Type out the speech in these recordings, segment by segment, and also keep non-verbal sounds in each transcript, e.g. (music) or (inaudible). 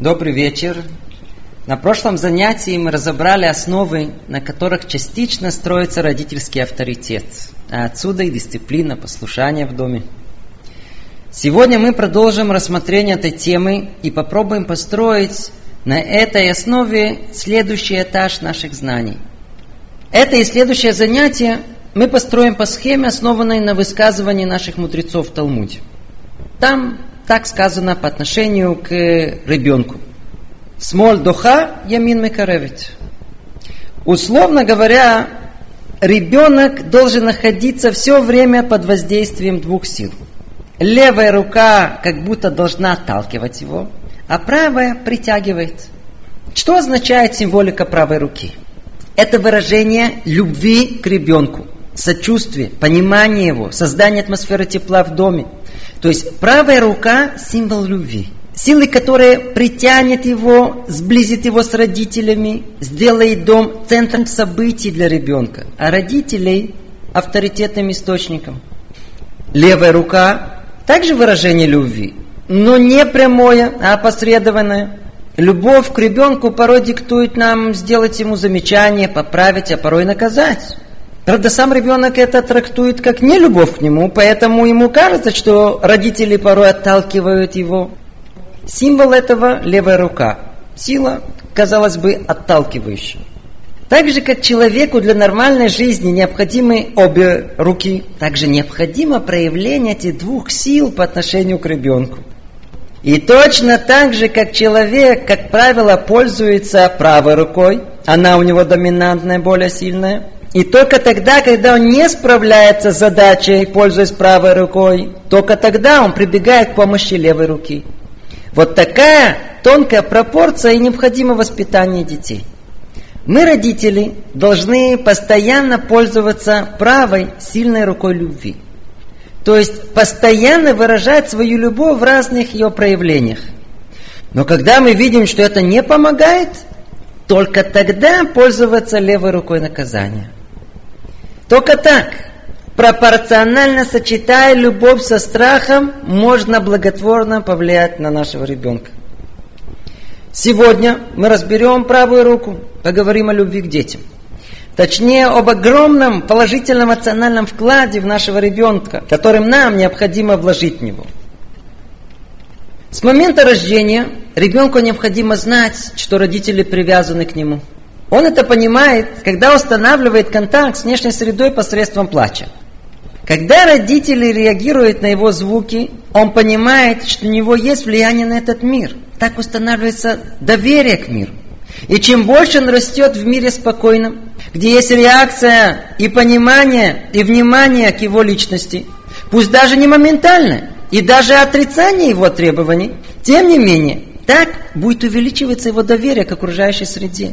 Добрый вечер. На прошлом занятии мы разобрали основы, на которых частично строится родительский авторитет, а отсюда и дисциплина, послушания в доме. Сегодня мы продолжим рассмотрение этой темы и попробуем построить на этой основе следующий этаж наших знаний. Это и следующее занятие мы построим по схеме, основанной на высказывании наших мудрецов в Талмуде. Там так сказано по отношению к ребенку. Смоль доха ямин мекаревит. Условно говоря, ребенок должен находиться все время под воздействием двух сил. Левая рука как будто должна отталкивать его, а правая притягивает. Что означает символика правой руки? Это выражение любви к ребенку, сочувствие, понимание его, создание атмосферы тепла в доме. То есть правая рука – символ любви. Силы, которая притянет его, сблизит его с родителями, сделает дом центром событий для ребенка, а родителей – авторитетным источником. Левая рука – также выражение любви, но не прямое, а опосредованное. Любовь к ребенку порой диктует нам сделать ему замечание, поправить, а порой наказать. Правда, сам ребенок это трактует как не любовь к нему, поэтому ему кажется, что родители порой отталкивают его. Символ этого – левая рука. Сила, казалось бы, отталкивающая. Так же, как человеку для нормальной жизни необходимы обе руки, также необходимо проявление этих двух сил по отношению к ребенку. И точно так же, как человек, как правило, пользуется правой рукой, она у него доминантная, более сильная, и только тогда, когда он не справляется с задачей, пользуясь правой рукой, только тогда он прибегает к помощи левой руки. Вот такая тонкая пропорция и необходимо воспитание детей. Мы, родители, должны постоянно пользоваться правой сильной рукой любви. То есть постоянно выражать свою любовь в разных ее проявлениях. Но когда мы видим, что это не помогает, только тогда пользоваться левой рукой наказания. Только так, пропорционально сочетая любовь со страхом, можно благотворно повлиять на нашего ребенка. Сегодня мы разберем правую руку, поговорим о любви к детям. Точнее, об огромном положительном эмоциональном вкладе в нашего ребенка, которым нам необходимо вложить в него. С момента рождения ребенку необходимо знать, что родители привязаны к нему – он это понимает, когда устанавливает контакт с внешней средой посредством плача. Когда родители реагируют на его звуки, он понимает, что у него есть влияние на этот мир. Так устанавливается доверие к миру. И чем больше он растет в мире спокойном, где есть реакция и понимание, и внимание к его личности, пусть даже не моментальное, и даже отрицание его требований, тем не менее, так будет увеличиваться его доверие к окружающей среде.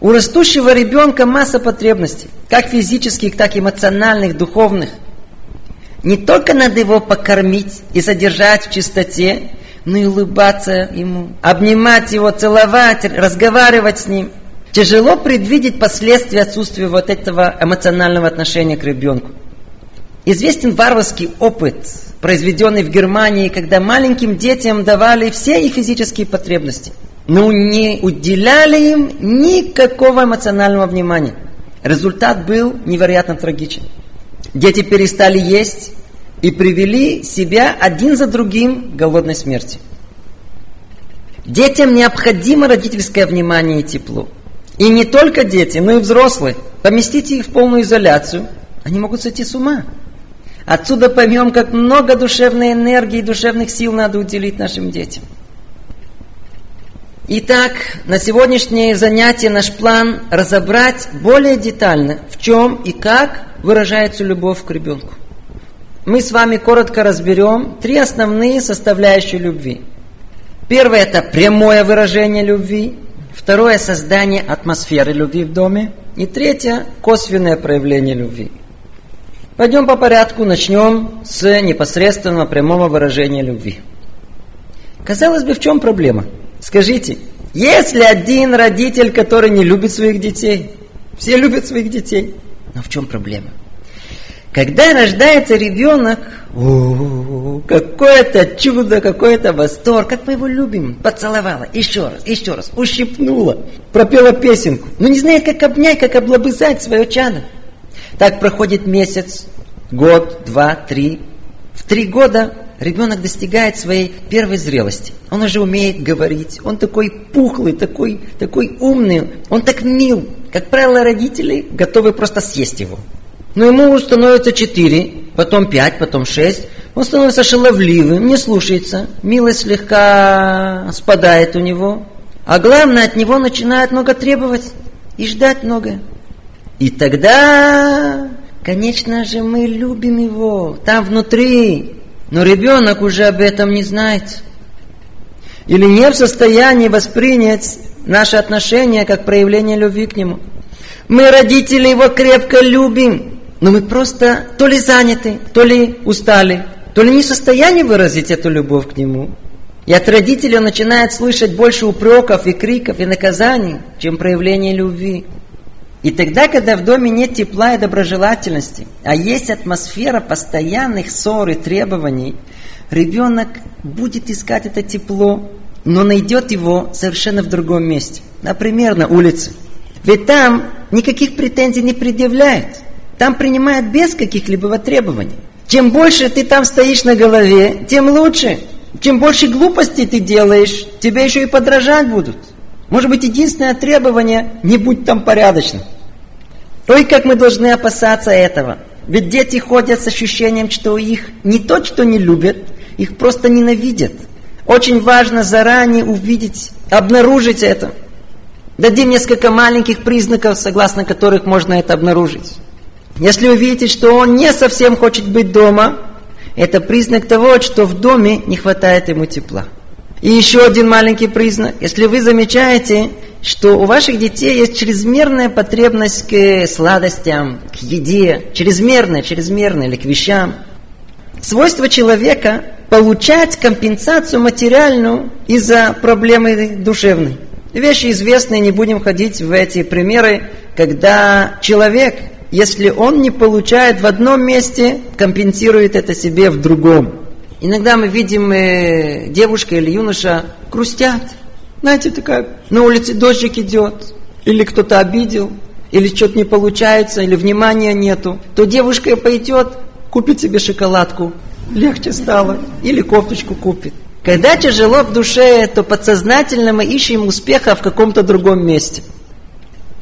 У растущего ребенка масса потребностей, как физических, так и эмоциональных, духовных. Не только надо его покормить и содержать в чистоте, но и улыбаться ему, обнимать его, целовать, разговаривать с ним. Тяжело предвидеть последствия отсутствия вот этого эмоционального отношения к ребенку. Известен варварский опыт, произведенный в Германии, когда маленьким детям давали все их физические потребности – но не уделяли им никакого эмоционального внимания. Результат был невероятно трагичен. Дети перестали есть и привели себя один за другим к голодной смерти. Детям необходимо родительское внимание и тепло. И не только дети, но и взрослые. Поместите их в полную изоляцию, они могут сойти с ума. Отсюда поймем, как много душевной энергии и душевных сил надо уделить нашим детям. Итак, на сегодняшнее занятие наш план разобрать более детально, в чем и как выражается любовь к ребенку. Мы с вами коротко разберем три основные составляющие любви. Первое – это прямое выражение любви. Второе – создание атмосферы любви в доме. И третье – косвенное проявление любви. Пойдем по порядку, начнем с непосредственного прямого выражения любви. Казалось бы, в чем проблема – Скажите, есть ли один родитель, который не любит своих детей? Все любят своих детей. Но в чем проблема? Когда рождается ребенок, какое-то чудо, какой-то восторг, как мы его любим. Поцеловала, еще раз, еще раз, ущипнула, пропела песенку. Но не знает, как обнять, как облобызать свое чадо. Так проходит месяц, год, два, три. В три года ребенок достигает своей первой зрелости. Он уже умеет говорить. Он такой пухлый, такой, такой умный. Он так мил. Как правило, родители готовы просто съесть его. Но ему становится четыре, потом пять, потом шесть. Он становится шаловливым, не слушается. Милость слегка спадает у него. А главное, от него начинают много требовать и ждать многое. И тогда, конечно же, мы любим его там внутри. Но ребенок уже об этом не знает. Или не в состоянии воспринять наше отношение как проявление любви к нему. Мы, родители, его крепко любим, но мы просто то ли заняты, то ли устали, то ли не в состоянии выразить эту любовь к нему. И от родителей он начинает слышать больше упреков и криков и наказаний, чем проявление любви. И тогда, когда в доме нет тепла и доброжелательности, а есть атмосфера постоянных ссор и требований, ребенок будет искать это тепло, но найдет его совершенно в другом месте. Например, на улице. Ведь там никаких претензий не предъявляет. Там принимают без каких-либо требований. Чем больше ты там стоишь на голове, тем лучше. Чем больше глупостей ты делаешь, тебе еще и подражать будут. Может быть, единственное требование – не будь там порядочным. Ой, как мы должны опасаться этого. Ведь дети ходят с ощущением, что их не то, что не любят, их просто ненавидят. Очень важно заранее увидеть, обнаружить это. Дадим несколько маленьких признаков, согласно которых можно это обнаружить. Если вы видите, что он не совсем хочет быть дома, это признак того, что в доме не хватает ему тепла. И еще один маленький признак. Если вы замечаете, что у ваших детей есть чрезмерная потребность к сладостям, к еде, чрезмерная, чрезмерная или к вещам. Свойство человека получать компенсацию материальную из-за проблемы душевной. Вещи известные, не будем ходить в эти примеры, когда человек если он не получает в одном месте, компенсирует это себе в другом. Иногда мы видим э, девушка или юноша грустят. Знаете, такая, на улице дождик идет, или кто-то обидел, или что-то не получается, или внимания нету, то девушка пойдет, купит себе шоколадку, легче стало, или кофточку купит. Когда тяжело в душе, то подсознательно мы ищем успеха в каком-то другом месте –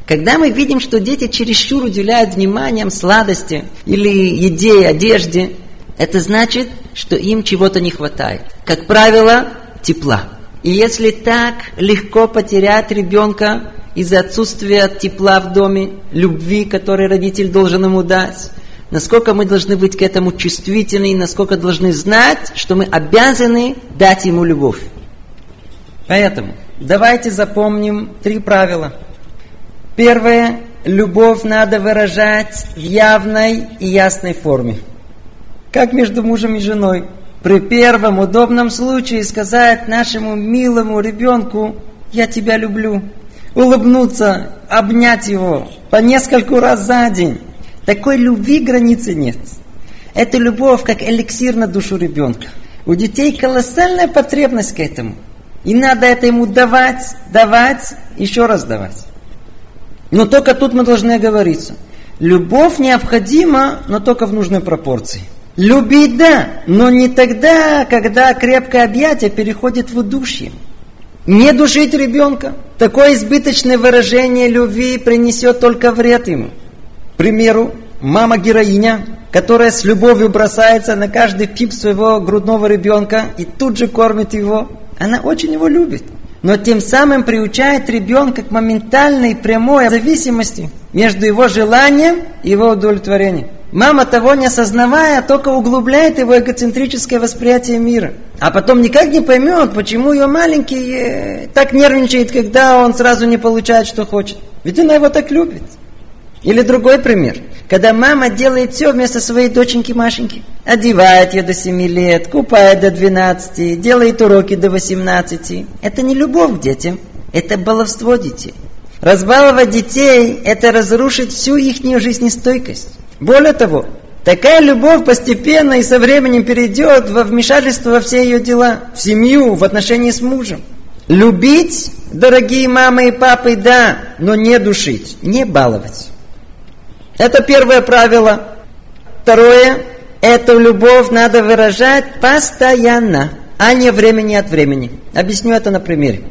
когда мы видим, что дети чересчур уделяют вниманием сладости или еде, одежде, это значит, что им чего-то не хватает. Как правило, тепла. И если так легко потерять ребенка из-за отсутствия тепла в доме, любви, которую родитель должен ему дать, насколько мы должны быть к этому чувствительны, и насколько должны знать, что мы обязаны дать ему любовь. Поэтому давайте запомним три правила – Первое. Любовь надо выражать в явной и ясной форме. Как между мужем и женой. При первом удобном случае сказать нашему милому ребенку «Я тебя люблю». Улыбнуться, обнять его по нескольку раз за день. Такой любви границы нет. Это любовь как эликсир на душу ребенка. У детей колоссальная потребность к этому. И надо это ему давать, давать, еще раз давать. Но только тут мы должны оговориться. Любовь необходима, но только в нужной пропорции. Любить да, но не тогда, когда крепкое объятие переходит в удушье. Не душить ребенка. Такое избыточное выражение любви принесет только вред ему. К примеру, мама-героиня, которая с любовью бросается на каждый пип своего грудного ребенка и тут же кормит его, она очень его любит но тем самым приучает ребенка к моментальной прямой зависимости между его желанием и его удовлетворением. Мама того не осознавая, только углубляет его эгоцентрическое восприятие мира. А потом никак не поймет, почему ее маленький э, так нервничает, когда он сразу не получает, что хочет. Ведь она его так любит. Или другой пример. Когда мама делает все вместо своей доченьки Машеньки. Одевает ее до 7 лет, купает до 12, делает уроки до 18. Это не любовь к детям, это баловство детей. Разбаловать детей – это разрушить всю их жизнестойкость. Более того, Такая любовь постепенно и со временем перейдет во вмешательство во все ее дела, в семью, в отношении с мужем. Любить, дорогие мамы и папы, да, но не душить, не баловать. Это первое правило. Второе, эту любовь надо выражать постоянно, а не времени от времени. Объясню это на примере.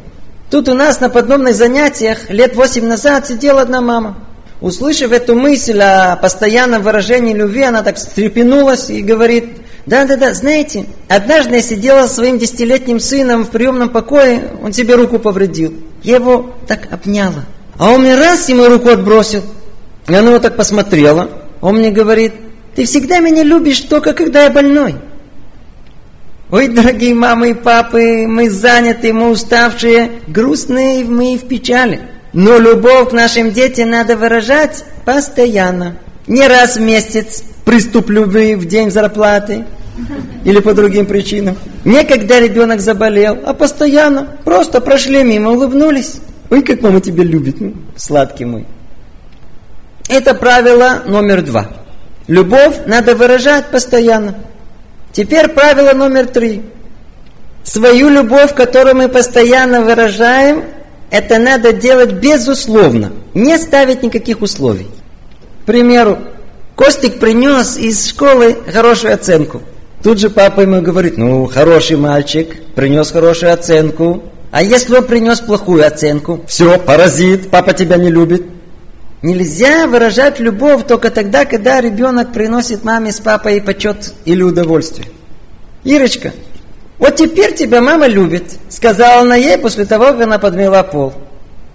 Тут у нас на подобных занятиях лет восемь назад сидела одна мама. Услышав эту мысль о постоянном выражении любви, она так встрепенулась и говорит, да-да-да, знаете, однажды я сидела со своим десятилетним сыном в приемном покое, он себе руку повредил. Я его так обняла. А он мне раз ему руку отбросил. И она его так посмотрела. Он мне говорит, ты всегда меня любишь только когда я больной. Ой, дорогие мамы и папы, мы заняты, мы уставшие, грустные мы в печали. Но любовь к нашим детям надо выражать постоянно. Не раз в месяц, приступ любви в день зарплаты или по другим причинам. Не когда ребенок заболел, а постоянно. Просто прошли мимо, улыбнулись. Ой, как мама тебя любит, ну, сладкий мой. Это правило номер два. Любовь надо выражать постоянно. Теперь правило номер три. Свою любовь, которую мы постоянно выражаем, это надо делать безусловно, не ставить никаких условий. К примеру, Костик принес из школы хорошую оценку. Тут же папа ему говорит, ну, хороший мальчик, принес хорошую оценку. А если он принес плохую оценку? Все, паразит, папа тебя не любит. Нельзя выражать любовь только тогда, когда ребенок приносит маме с папой почет или удовольствие. Ирочка, вот теперь тебя мама любит, сказала она ей после того, как она подмела пол.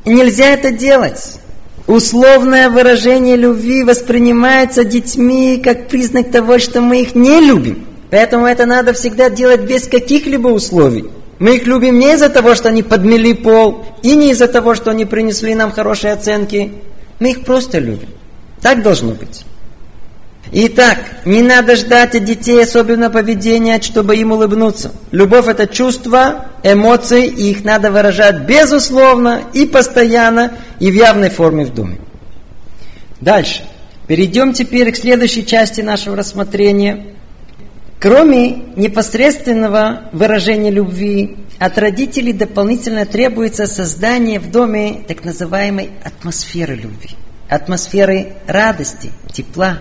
Нельзя это делать. Условное выражение любви воспринимается детьми как признак того, что мы их не любим. Поэтому это надо всегда делать без каких-либо условий. Мы их любим не из-за того, что они подмели пол, и не из-за того, что они принесли нам хорошие оценки. Мы их просто любим. Так должно быть. Итак, не надо ждать от детей особенно поведения, чтобы им улыбнуться. Любовь это чувство, эмоции, и их надо выражать безусловно и постоянно, и в явной форме в доме. Дальше. Перейдем теперь к следующей части нашего рассмотрения. Кроме непосредственного выражения любви, от родителей дополнительно требуется создание в доме так называемой атмосферы любви, атмосферы радости, тепла,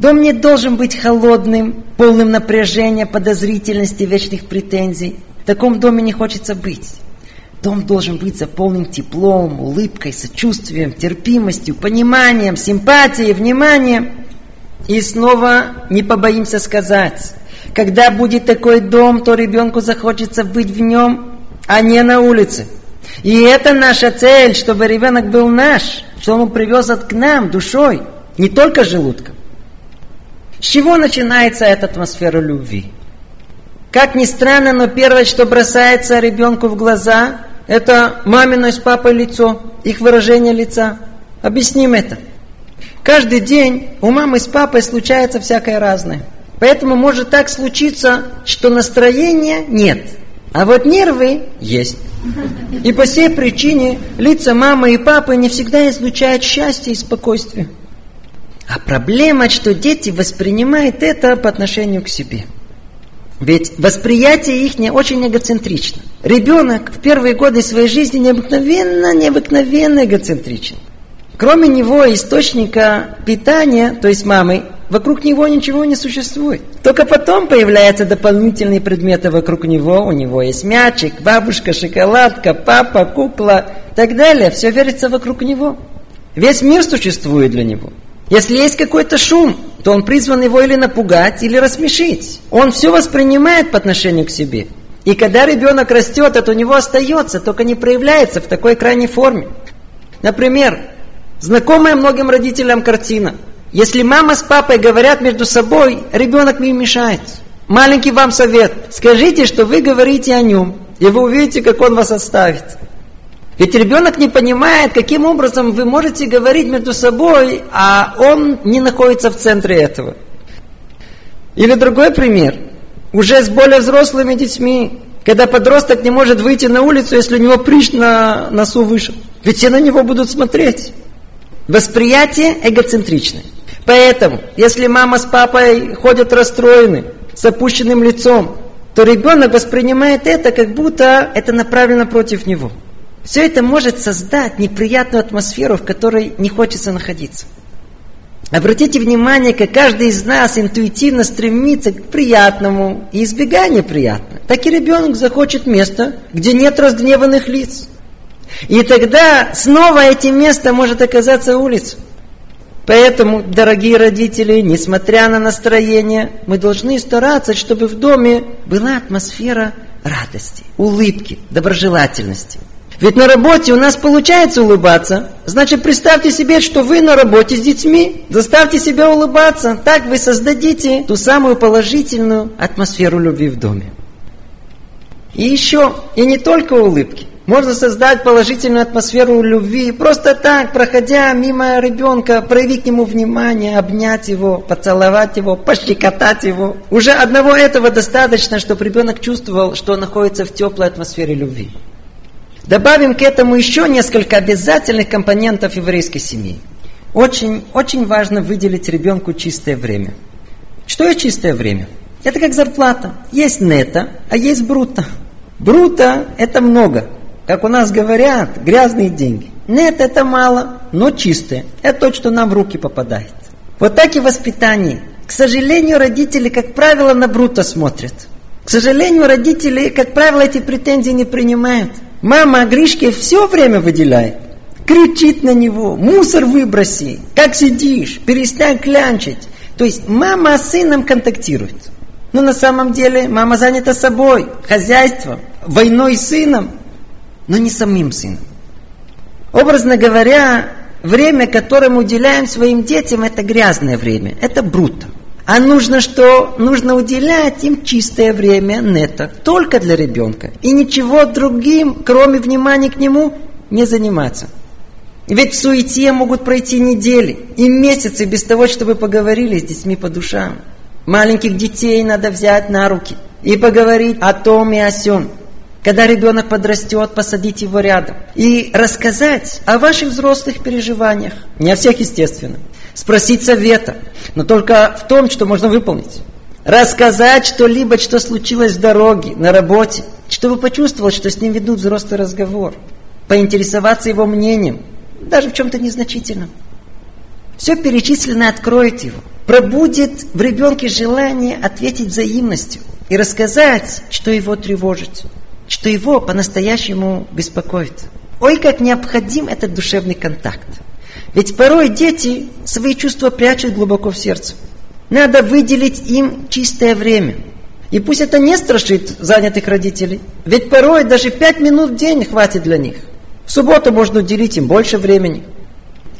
Дом не должен быть холодным, полным напряжения, подозрительности, вечных претензий. В таком доме не хочется быть. Дом должен быть заполнен теплом, улыбкой, сочувствием, терпимостью, пониманием, симпатией, вниманием. И снова не побоимся сказать, когда будет такой дом, то ребенку захочется быть в нем, а не на улице. И это наша цель, чтобы ребенок был наш, что он привез от к нам душой, не только желудком. С чего начинается эта атмосфера любви? Как ни странно, но первое, что бросается ребенку в глаза, это мамино с папой лицо, их выражение лица. Объясним это. Каждый день у мамы с папой случается всякое разное. Поэтому может так случиться, что настроения нет, а вот нервы есть. И по всей причине лица мамы и папы не всегда излучают счастье и спокойствие. А проблема, что дети воспринимают это по отношению к себе. Ведь восприятие их не очень эгоцентрично. Ребенок в первые годы своей жизни необыкновенно, необыкновенно эгоцентричен. Кроме него источника питания, то есть мамы, вокруг него ничего не существует. Только потом появляются дополнительные предметы вокруг него. У него есть мячик, бабушка, шоколадка, папа, кукла и так далее. Все верится вокруг него. Весь мир существует для него. Если есть какой-то шум, то он призван его или напугать, или рассмешить. Он все воспринимает по отношению к себе. И когда ребенок растет, это у него остается, только не проявляется в такой крайней форме. Например, знакомая многим родителям картина. Если мама с папой говорят между собой, ребенок не мешает. Маленький вам совет. Скажите, что вы говорите о нем, и вы увидите, как он вас оставит. Ведь ребенок не понимает, каким образом вы можете говорить между собой, а он не находится в центре этого. Или другой пример. Уже с более взрослыми детьми, когда подросток не может выйти на улицу, если у него прыщ на носу вышел. Ведь все на него будут смотреть. Восприятие эгоцентричное. Поэтому, если мама с папой ходят расстроены, с опущенным лицом, то ребенок воспринимает это, как будто это направлено против него. Все это может создать неприятную атмосферу, в которой не хочется находиться. Обратите внимание, как каждый из нас интуитивно стремится к приятному и избегая неприятного. Так и ребенок захочет место, где нет разгневанных лиц. И тогда снова этим местом может оказаться улица. Поэтому, дорогие родители, несмотря на настроение, мы должны стараться, чтобы в доме была атмосфера радости, улыбки, доброжелательности. Ведь на работе у нас получается улыбаться. Значит, представьте себе, что вы на работе с детьми. Заставьте себя улыбаться. Так вы создадите ту самую положительную атмосферу любви в доме. И еще, и не только улыбки. Можно создать положительную атмосферу любви, просто так, проходя мимо ребенка, проявить к нему внимание, обнять его, поцеловать его, пощекотать его. Уже одного этого достаточно, чтобы ребенок чувствовал, что он находится в теплой атмосфере любви. Добавим к этому еще несколько обязательных компонентов еврейской семьи. Очень, очень важно выделить ребенку чистое время. Что есть чистое время? Это как зарплата. Есть нета, а есть брута. Брута – это много. Как у нас говорят, грязные деньги. Нет, это мало, но чистое. Это то, что нам в руки попадает. Вот так и воспитание. К сожалению, родители, как правило, на брута смотрят. К сожалению, родители, как правило, эти претензии не принимают. Мама Гришке все время выделяет. Кричит на него, мусор выброси, как сидишь, перестань клянчить. То есть мама с сыном контактирует. Но на самом деле мама занята собой, хозяйством, войной с сыном, но не самим сыном. Образно говоря, время, которое мы уделяем своим детям, это грязное время, это бруто. А нужно что? Нужно уделять им чистое время нета, только для ребенка. И ничего другим, кроме внимания к нему, не заниматься. Ведь в суете могут пройти недели и месяцы без того, чтобы поговорили с детьми по душам. Маленьких детей надо взять на руки и поговорить о том и о сем. Когда ребенок подрастет, посадить его рядом и рассказать о ваших взрослых переживаниях. Не о всех, естественно спросить совета, но только в том, что можно выполнить. Рассказать что-либо, что случилось в дороге, на работе, чтобы почувствовал, что с ним ведут взрослый разговор. Поинтересоваться его мнением, даже в чем-то незначительном. Все перечисленное откроет его. Пробудет в ребенке желание ответить взаимностью и рассказать, что его тревожит, что его по-настоящему беспокоит. Ой, как необходим этот душевный контакт. Ведь порой дети свои чувства прячут глубоко в сердце. Надо выделить им чистое время. И пусть это не страшит занятых родителей. Ведь порой даже пять минут в день хватит для них. В субботу можно уделить им больше времени.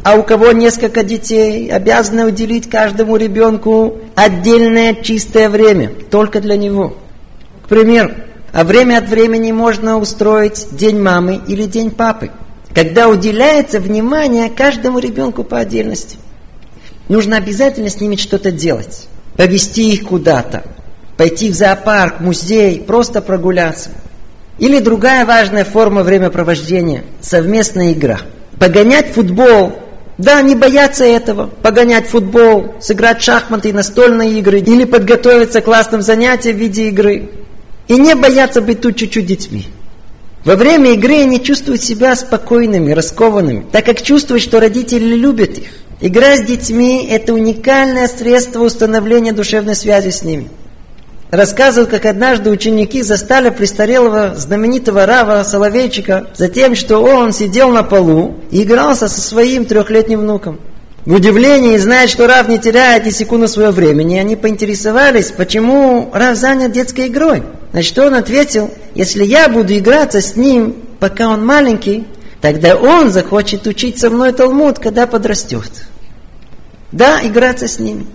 А у кого несколько детей, обязаны уделить каждому ребенку отдельное чистое время, только для него. К примеру, а время от времени можно устроить день мамы или день папы когда уделяется внимание каждому ребенку по отдельности. Нужно обязательно с ними что-то делать. Повести их куда-то. Пойти в зоопарк, музей, просто прогуляться. Или другая важная форма времяпровождения – совместная игра. Погонять футбол. Да, не бояться этого. Погонять футбол, сыграть шахматы и настольные игры. Или подготовиться к классным занятиям в виде игры. И не бояться быть тут чуть-чуть детьми. Во время игры они чувствуют себя спокойными, раскованными, так как чувствуют, что родители любят их. Игра с детьми – это уникальное средство установления душевной связи с ними. Рассказывают, как однажды ученики застали престарелого знаменитого Рава Соловейчика за тем, что он сидел на полу и игрался со своим трехлетним внуком. В удивлении, зная, что Рав не теряет ни секунды своего времени, они поинтересовались, почему Рав занят детской игрой. На что он ответил, если я буду играться с ним, пока он маленький, тогда он захочет учить со мной Талмуд, когда подрастет. Да, играться с ними.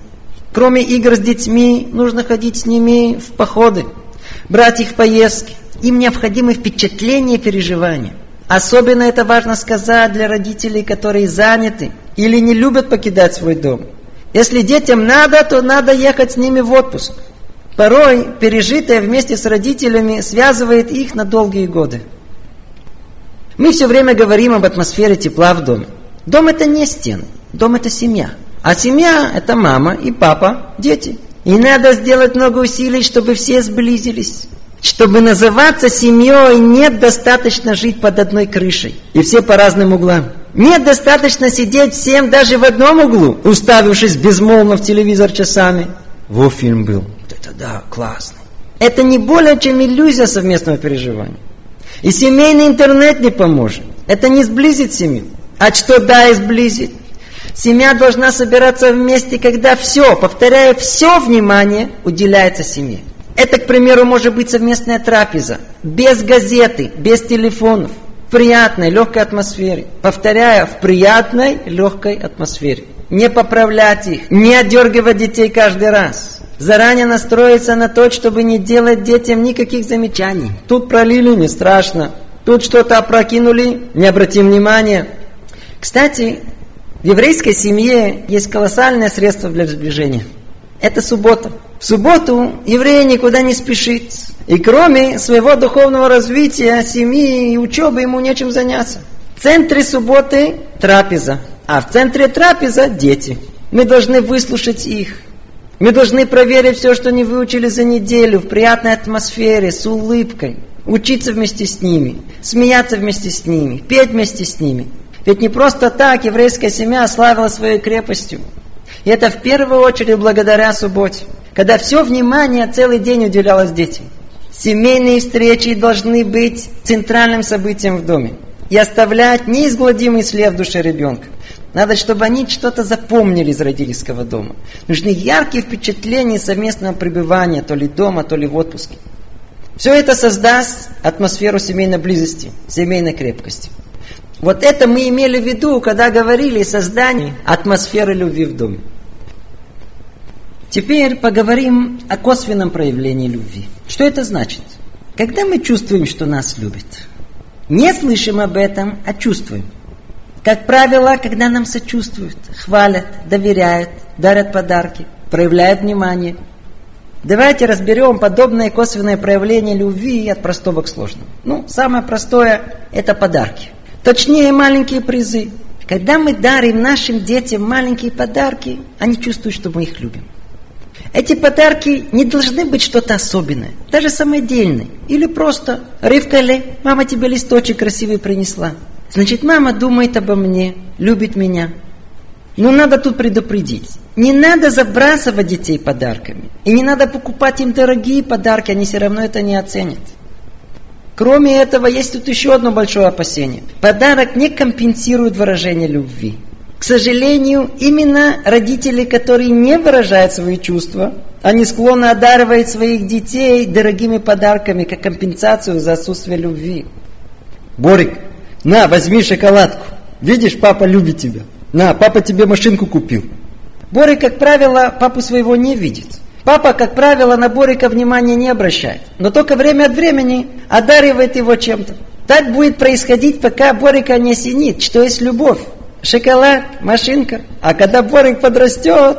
Кроме игр с детьми, нужно ходить с ними в походы, брать их поездки. Им необходимы впечатления и переживания. Особенно это важно сказать для родителей, которые заняты или не любят покидать свой дом. Если детям надо, то надо ехать с ними в отпуск. Порой пережитое вместе с родителями связывает их на долгие годы. Мы все время говорим об атмосфере тепла в доме. Дом это не стены, дом это семья. А семья – это мама и папа, дети. И надо сделать много усилий, чтобы все сблизились. Чтобы называться семьей, нет достаточно жить под одной крышей. И все по разным углам. Нет достаточно сидеть всем даже в одном углу, уставившись безмолвно в телевизор часами. Во фильм был. Это да, классный. Это не более чем иллюзия совместного переживания. И семейный интернет не поможет. Это не сблизит семью. А что да, и сблизит? Семья должна собираться вместе, когда все, повторяю, все внимание уделяется семье. Это, к примеру, может быть совместная трапеза, без газеты, без телефонов, в приятной, легкой атмосфере. Повторяю, в приятной, легкой атмосфере. Не поправлять их, не отдергивать детей каждый раз. Заранее настроиться на то, чтобы не делать детям никаких замечаний. Тут пролили, не страшно. Тут что-то опрокинули, не обратим внимания. Кстати, в еврейской семье есть колоссальное средство для сближения. Это суббота. В субботу еврей никуда не спешит. И кроме своего духовного развития, семьи и учебы ему нечем заняться. В центре субботы трапеза, а в центре трапеза дети. Мы должны выслушать их. Мы должны проверить все, что они выучили за неделю в приятной атмосфере, с улыбкой. Учиться вместе с ними, смеяться вместе с ними, петь вместе с ними. Ведь не просто так еврейская семья славила своей крепостью. И это в первую очередь благодаря субботе, когда все внимание целый день уделялось детям. Семейные встречи должны быть центральным событием в доме и оставлять неизгладимый след в душе ребенка. Надо, чтобы они что-то запомнили из родительского дома. Нужны яркие впечатления совместного пребывания, то ли дома, то ли в отпуске. Все это создаст атмосферу семейной близости, семейной крепкости. Вот это мы имели в виду, когда говорили о создании атмосферы любви в доме. Теперь поговорим о косвенном проявлении любви. Что это значит? Когда мы чувствуем, что нас любят, не слышим об этом, а чувствуем. Как правило, когда нам сочувствуют, хвалят, доверяют, дарят подарки, проявляют внимание. Давайте разберем подобное косвенное проявление любви от простого к сложному. Ну, самое простое – это подарки. Точнее, маленькие призы. Когда мы дарим нашим детям маленькие подарки, они чувствуют, что мы их любим. Эти подарки не должны быть что-то особенное, даже самодельное. Или просто «Ривка мама тебе листочек красивый принесла». Значит, мама думает обо мне, любит меня. Но надо тут предупредить. Не надо забрасывать детей подарками. И не надо покупать им дорогие подарки, они все равно это не оценят. Кроме этого, есть тут еще одно большое опасение. Подарок не компенсирует выражение любви. К сожалению, именно родители, которые не выражают свои чувства, они склонны одаривать своих детей дорогими подарками, как компенсацию за отсутствие любви. Борик, на, возьми шоколадку. Видишь, папа любит тебя. На, папа тебе машинку купил. Борик, как правило, папу своего не видит. Папа, как правило, на Борика внимания не обращает, но только время от времени одаривает его чем-то. Так будет происходить, пока Борика не осенит, что есть любовь. Шоколад, машинка. А когда Борик подрастет,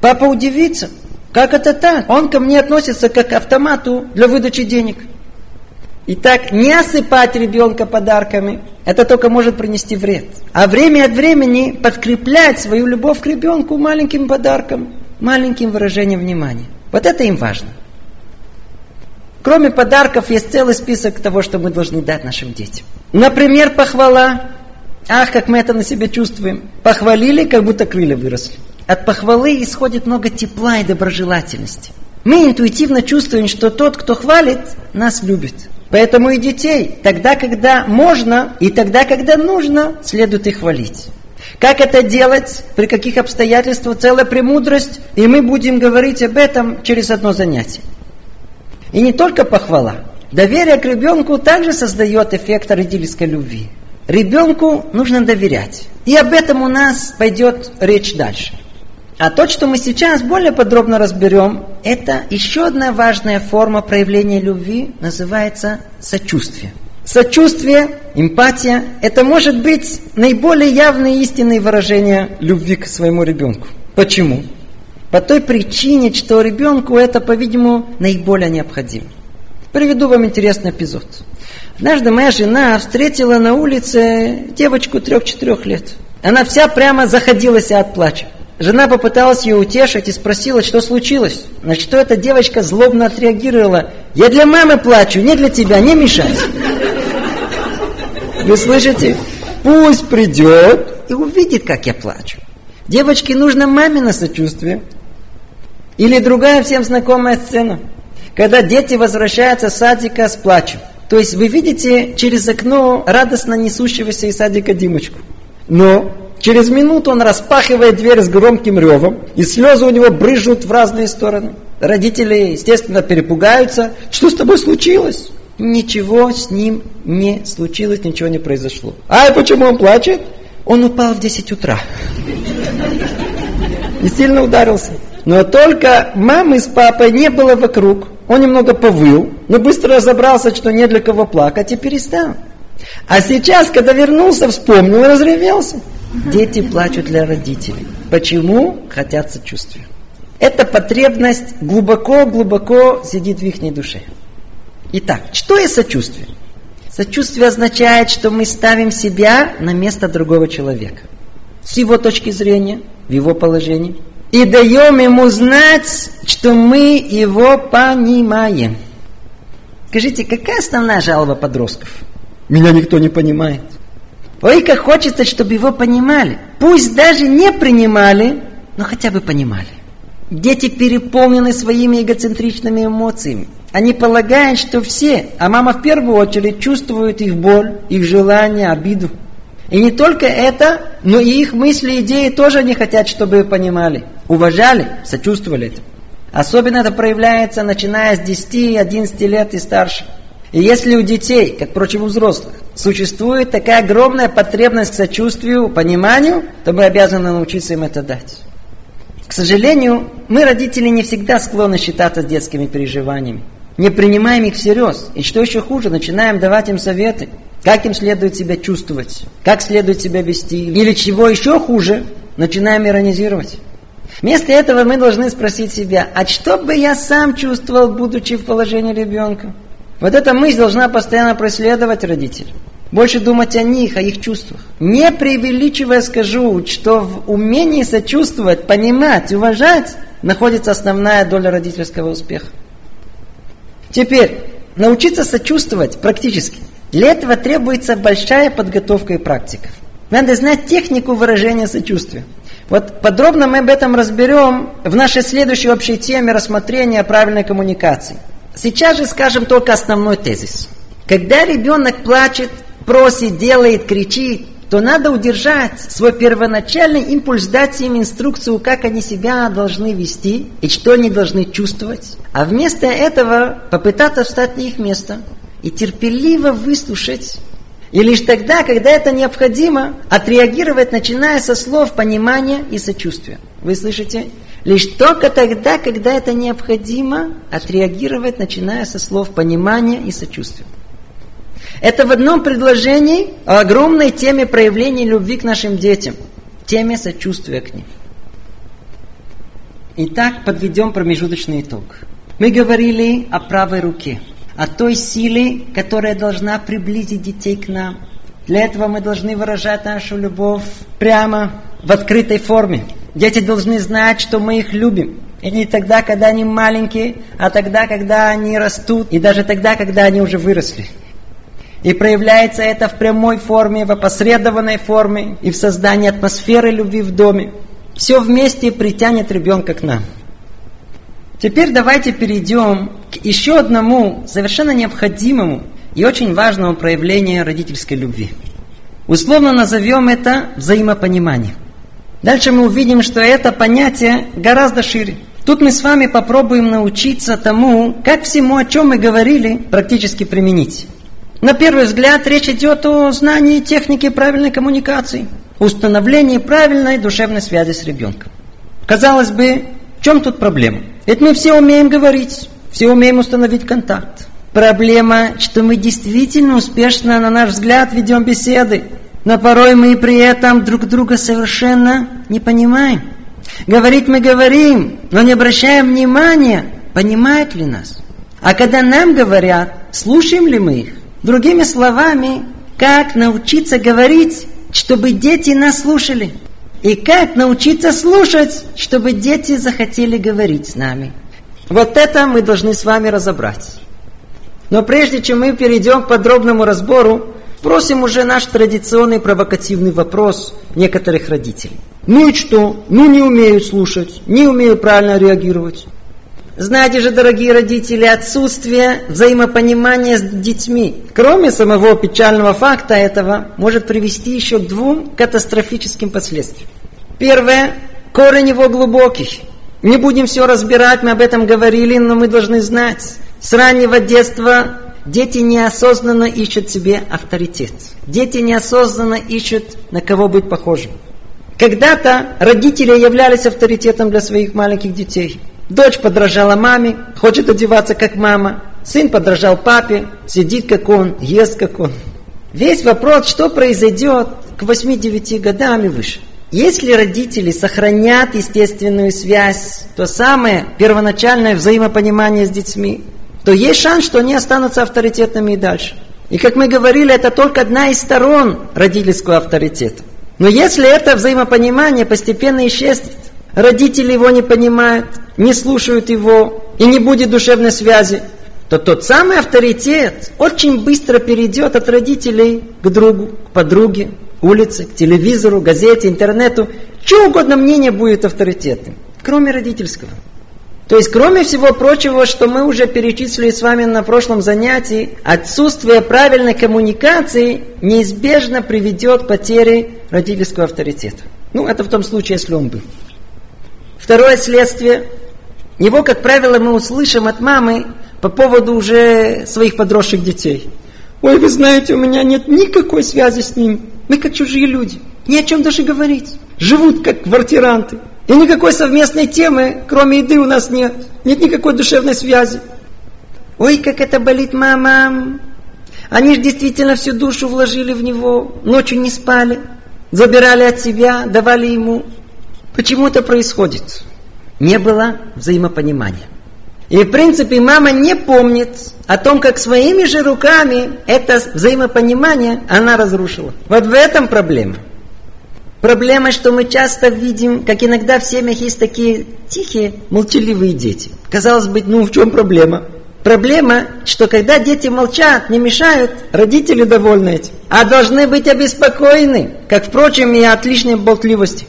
папа удивится. Как это так? Он ко мне относится как к автомату для выдачи денег. Итак, не осыпать ребенка подарками, это только может принести вред. А время от времени подкреплять свою любовь к ребенку маленьким подарком маленьким выражением внимания. Вот это им важно. Кроме подарков есть целый список того, что мы должны дать нашим детям. Например, похвала. Ах, как мы это на себе чувствуем. Похвалили, как будто крылья выросли. От похвалы исходит много тепла и доброжелательности. Мы интуитивно чувствуем, что тот, кто хвалит, нас любит. Поэтому и детей, тогда, когда можно, и тогда, когда нужно, следует их хвалить. Как это делать, при каких обстоятельствах, целая премудрость, и мы будем говорить об этом через одно занятие. И не только похвала. Доверие к ребенку также создает эффект родительской любви. Ребенку нужно доверять. И об этом у нас пойдет речь дальше. А то, что мы сейчас более подробно разберем, это еще одна важная форма проявления любви, называется сочувствие. Сочувствие, эмпатия – это может быть наиболее явные истинные выражения любви к своему ребенку. Почему? По той причине, что ребенку это, по-видимому, наиболее необходимо. Приведу вам интересный эпизод. Однажды моя жена встретила на улице девочку трех-четырех лет. Она вся прямо заходилась от плача. жена попыталась ее утешить и спросила, что случилось. На что эта девочка злобно отреагировала. Я для мамы плачу, не для тебя, не мешай. Вы слышите? Пусть придет и увидит, как я плачу. Девочке нужно мамино сочувствие. Или другая всем знакомая сцена. Когда дети возвращаются с садика с плачем. То есть вы видите через окно радостно несущегося из садика Димочку. Но через минуту он распахивает дверь с громким ревом, и слезы у него брызжут в разные стороны. Родители, естественно, перепугаются. Что с тобой случилось? Ничего с ним не случилось, ничего не произошло. А почему он плачет? Он упал в 10 утра. И сильно ударился. Но только мамы с папой не было вокруг. Он немного повыл, но быстро разобрался, что не для кого плакать и перестал. А сейчас, когда вернулся, вспомнил и разревелся. Дети плачут для родителей. Почему? Хотят сочувствия. Эта потребность глубоко-глубоко сидит в их душе. Итак, что есть сочувствие? Сочувствие означает, что мы ставим себя на место другого человека. С его точки зрения, в его положении. И даем ему знать, что мы его понимаем. Скажите, какая основная жалоба подростков? Меня никто не понимает. Ой, как хочется, чтобы его понимали. Пусть даже не принимали, но хотя бы понимали. Дети переполнены своими эгоцентричными эмоциями. Они полагают, что все, а мама в первую очередь, чувствует их боль, их желание, обиду. И не только это, но и их мысли, идеи тоже они хотят, чтобы понимали, уважали, сочувствовали это. Особенно это проявляется, начиная с 10-11 лет и старше. И если у детей, как, впрочем, у взрослых, существует такая огромная потребность к сочувствию, пониманию, то мы обязаны научиться им это дать. К сожалению, мы, родители, не всегда склонны считаться детскими переживаниями не принимаем их всерьез. И что еще хуже, начинаем давать им советы, как им следует себя чувствовать, как следует себя вести. Или чего еще хуже, начинаем иронизировать. Вместо этого мы должны спросить себя, а что бы я сам чувствовал, будучи в положении ребенка? Вот эта мысль должна постоянно преследовать родителей. Больше думать о них, о их чувствах. Не преувеличивая скажу, что в умении сочувствовать, понимать, уважать находится основная доля родительского успеха. Теперь, научиться сочувствовать практически. Для этого требуется большая подготовка и практика. Надо знать технику выражения сочувствия. Вот подробно мы об этом разберем в нашей следующей общей теме рассмотрения правильной коммуникации. Сейчас же скажем только основной тезис. Когда ребенок плачет, просит, делает, кричит, то надо удержать свой первоначальный импульс, дать им инструкцию, как они себя должны вести и что они должны чувствовать. А вместо этого попытаться встать на их место и терпеливо выслушать. И лишь тогда, когда это необходимо, отреагировать, начиная со слов понимания и сочувствия. Вы слышите? Лишь только тогда, когда это необходимо, отреагировать, начиная со слов понимания и сочувствия. Это в одном предложении о огромной теме проявления любви к нашим детям, теме сочувствия к ним. Итак, подведем промежуточный итог. Мы говорили о правой руке, о той силе, которая должна приблизить детей к нам. Для этого мы должны выражать нашу любовь прямо в открытой форме. Дети должны знать, что мы их любим. И не тогда, когда они маленькие, а тогда, когда они растут, и даже тогда, когда они уже выросли. И проявляется это в прямой форме, в опосредованной форме и в создании атмосферы любви в доме. Все вместе притянет ребенка к нам. Теперь давайте перейдем к еще одному совершенно необходимому и очень важному проявлению родительской любви. Условно назовем это взаимопонимание. Дальше мы увидим, что это понятие гораздо шире. Тут мы с вами попробуем научиться тому, как всему, о чем мы говорили, практически применить. На первый взгляд речь идет о знании техники правильной коммуникации, установлении правильной душевной связи с ребенком. Казалось бы, в чем тут проблема? Ведь мы все умеем говорить, все умеем установить контакт. Проблема, что мы действительно успешно, на наш взгляд, ведем беседы, но порой мы при этом друг друга совершенно не понимаем. Говорить мы говорим, но не обращаем внимания, понимают ли нас. А когда нам говорят, слушаем ли мы их? Другими словами, как научиться говорить, чтобы дети нас слушали. и как научиться слушать, чтобы дети захотели говорить с нами. Вот это мы должны с вами разобрать. Но прежде чем мы перейдем к подробному разбору, спросим уже наш традиционный провокативный вопрос некоторых родителей. Ну и что? Ну не умеют слушать, не умеют правильно реагировать. Знаете же, дорогие родители, отсутствие взаимопонимания с детьми, кроме самого печального факта этого, может привести еще к двум катастрофическим последствиям. Первое, корень его глубокий. Не будем все разбирать, мы об этом говорили, но мы должны знать. С раннего детства дети неосознанно ищут себе авторитет. Дети неосознанно ищут, на кого быть похожим. Когда-то родители являлись авторитетом для своих маленьких детей. Дочь подражала маме, хочет одеваться как мама. Сын подражал папе, сидит как он, ест как он. Весь вопрос, что произойдет к 8-9 годам и выше. Если родители сохранят естественную связь, то самое первоначальное взаимопонимание с детьми, то есть шанс, что они останутся авторитетными и дальше. И как мы говорили, это только одна из сторон родительского авторитета. Но если это взаимопонимание постепенно исчезнет, родители его не понимают, не слушают его, и не будет душевной связи, то тот самый авторитет очень быстро перейдет от родителей к другу, к подруге, улице, к телевизору, газете, интернету. Что угодно мнение будет авторитетным, кроме родительского. То есть, кроме всего прочего, что мы уже перечислили с вами на прошлом занятии, отсутствие правильной коммуникации неизбежно приведет к потере родительского авторитета. Ну, это в том случае, если он был. Второе следствие. Его, как правило, мы услышим от мамы по поводу уже своих подросших детей. Ой, вы знаете, у меня нет никакой связи с ним. Мы как чужие люди. Ни о чем даже говорить. Живут как квартиранты. И никакой совместной темы, кроме еды, у нас нет. Нет никакой душевной связи. Ой, как это болит мама. Они же действительно всю душу вложили в него. Ночью не спали. Забирали от себя, давали ему. Почему это происходит? Не было взаимопонимания. И в принципе мама не помнит о том, как своими же руками это взаимопонимание она разрушила. Вот в этом проблема. Проблема, что мы часто видим, как иногда в семьях есть такие тихие, молчаливые дети. Казалось бы, ну в чем проблема? Проблема, что когда дети молчат, не мешают, родители довольны этим. А должны быть обеспокоены, как, впрочем, и от лишней болтливости.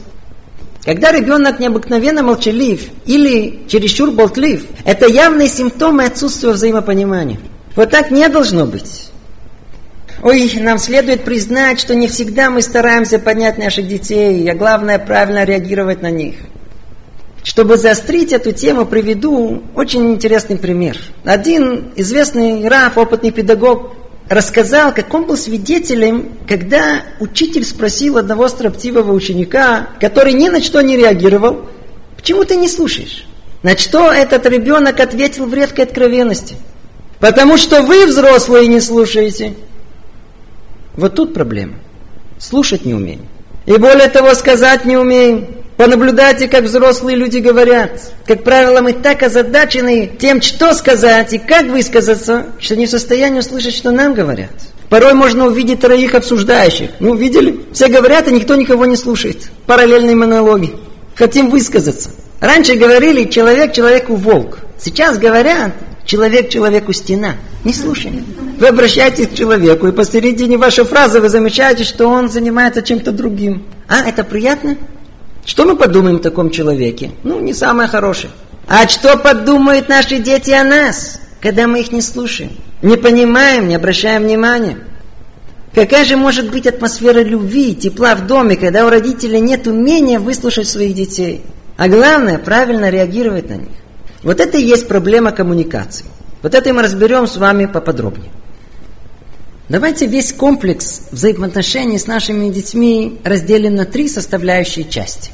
Когда ребенок необыкновенно молчалив или чересчур болтлив, это явные симптомы отсутствия взаимопонимания. Вот так не должно быть. Ой, нам следует признать, что не всегда мы стараемся поднять наших детей, а главное правильно реагировать на них. Чтобы заострить эту тему, приведу очень интересный пример. Один известный раф, опытный педагог, рассказал, как он был свидетелем, когда учитель спросил одного строптивого ученика, который ни на что не реагировал, почему ты не слушаешь? На что этот ребенок ответил в редкой откровенности. Потому что вы, взрослые, не слушаете. Вот тут проблема. Слушать не умеем. И более того, сказать не умеем. Понаблюдайте, как взрослые люди говорят. Как правило, мы так озадачены тем, что сказать и как высказаться, что не в состоянии услышать, что нам говорят. Порой можно увидеть троих обсуждающих. Ну, видели? Все говорят, и никто никого не слушает. Параллельные монологи. Хотим высказаться. Раньше говорили человек человеку волк. Сейчас говорят человек человеку стена. Не слушай. Вы обращаетесь к человеку, и посередине вашей фразы вы замечаете, что он занимается чем-то другим. А, это приятно? Что мы подумаем о таком человеке? Ну, не самое хорошее. А что подумают наши дети о нас, когда мы их не слушаем? Не понимаем, не обращаем внимания. Какая же может быть атмосфера любви, тепла в доме, когда у родителей нет умения выслушать своих детей? А главное, правильно реагировать на них. Вот это и есть проблема коммуникации. Вот это мы разберем с вами поподробнее. Давайте весь комплекс взаимоотношений с нашими детьми разделим на три составляющие части.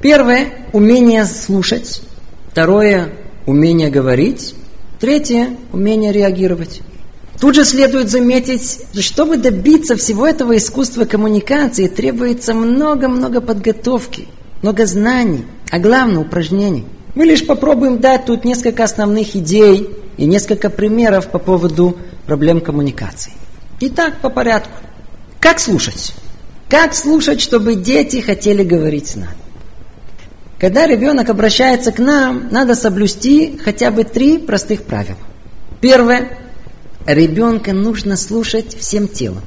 Первое – умение слушать. Второе – умение говорить. Третье – умение реагировать. Тут же следует заметить, что чтобы добиться всего этого искусства коммуникации, требуется много-много подготовки, много знаний, а главное – упражнений. Мы лишь попробуем дать тут несколько основных идей и несколько примеров по поводу проблем коммуникации. Итак, по порядку. Как слушать? Как слушать, чтобы дети хотели говорить с нами? Когда ребенок обращается к нам, надо соблюсти хотя бы три простых правила. Первое. Ребенка нужно слушать всем телом.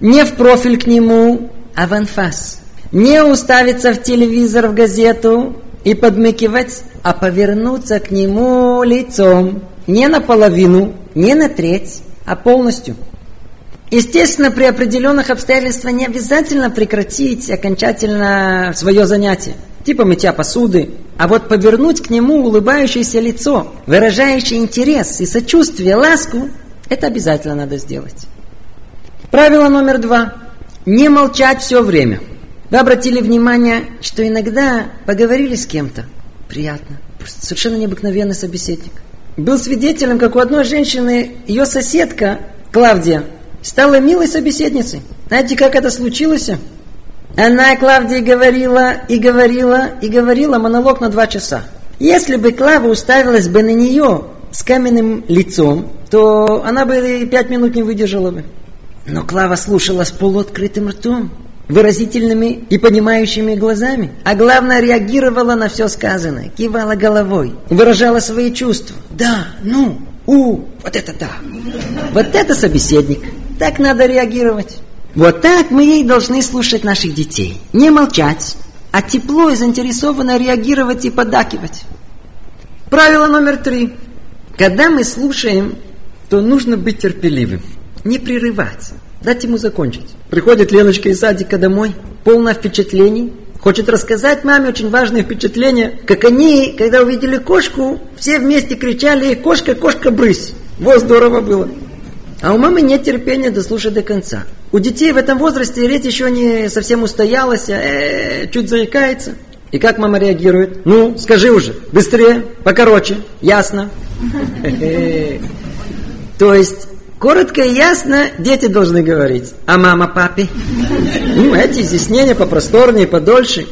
Не в профиль к нему, а в анфас. Не уставиться в телевизор, в газету и подмыкивать, а повернуться к нему лицом. Не наполовину, не на треть, а полностью – Естественно, при определенных обстоятельствах не обязательно прекратить окончательно свое занятие, типа мытья посуды, а вот повернуть к нему улыбающееся лицо, выражающее интерес и сочувствие, ласку, это обязательно надо сделать. Правило номер два. Не молчать все время. Вы обратили внимание, что иногда поговорили с кем-то, приятно, совершенно необыкновенный собеседник. Был свидетелем, как у одной женщины ее соседка, Клавдия, стала милой собеседницей. Знаете, как это случилось? Она Клавдии говорила и говорила и говорила монолог на два часа. Если бы Клава уставилась бы на нее с каменным лицом, то она бы и пять минут не выдержала бы. Но Клава слушала с полуоткрытым ртом, выразительными и понимающими глазами, а главное реагировала на все сказанное, кивала головой, выражала свои чувства. Да, ну, у, вот это да. Вот это собеседник. Так надо реагировать. Вот так мы и должны слушать наших детей. Не молчать, а тепло и заинтересованно реагировать и подакивать. Правило номер три. Когда мы слушаем, то нужно быть терпеливым. Не прерывать. Дать ему закончить. Приходит Леночка из садика домой, полная впечатлений, хочет рассказать маме очень важное впечатление, как они, когда увидели кошку, все вместе кричали «Кошка, кошка, брысь!» Вот здорово было. А у мамы нет терпения дослушать до конца. У детей в этом возрасте речь еще не совсем устоялась, а э, чуть заикается. И как мама реагирует? Ну, скажи уже, быстрее, покороче, ясно. (laughs) То есть, коротко и ясно дети должны говорить. А мама папе? Ну, эти изъяснения попросторнее, подольше.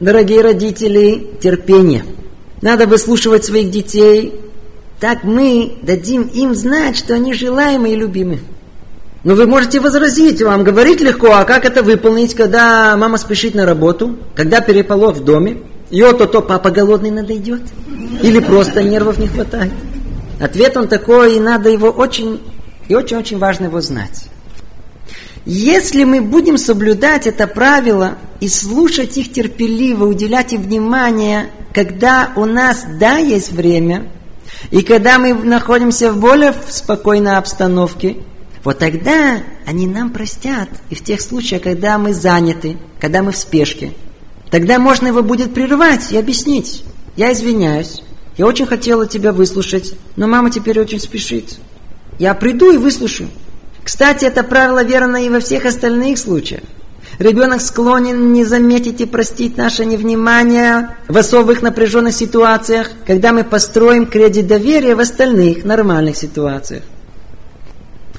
Дорогие родители, терпение. Надо выслушивать своих детей, так мы дадим им знать, что они желаемы и любимы. Но вы можете возразить, вам говорить легко, а как это выполнить, когда мама спешит на работу, когда переполох в доме, и то-то папа голодный надойдет, или просто нервов не хватает. Ответ он такой, и надо его очень, и очень-очень важно его знать. Если мы будем соблюдать это правило и слушать их терпеливо, уделять им внимание, когда у нас, да, есть время – и когда мы находимся в более спокойной обстановке, вот тогда они нам простят. И в тех случаях, когда мы заняты, когда мы в спешке, тогда можно его будет прервать и объяснить. Я извиняюсь, я очень хотела тебя выслушать, но мама теперь очень спешит. Я приду и выслушаю. Кстати, это правило верно и во всех остальных случаях. Ребенок склонен не заметить и простить наше невнимание в особых напряженных ситуациях, когда мы построим кредит доверия в остальных нормальных ситуациях.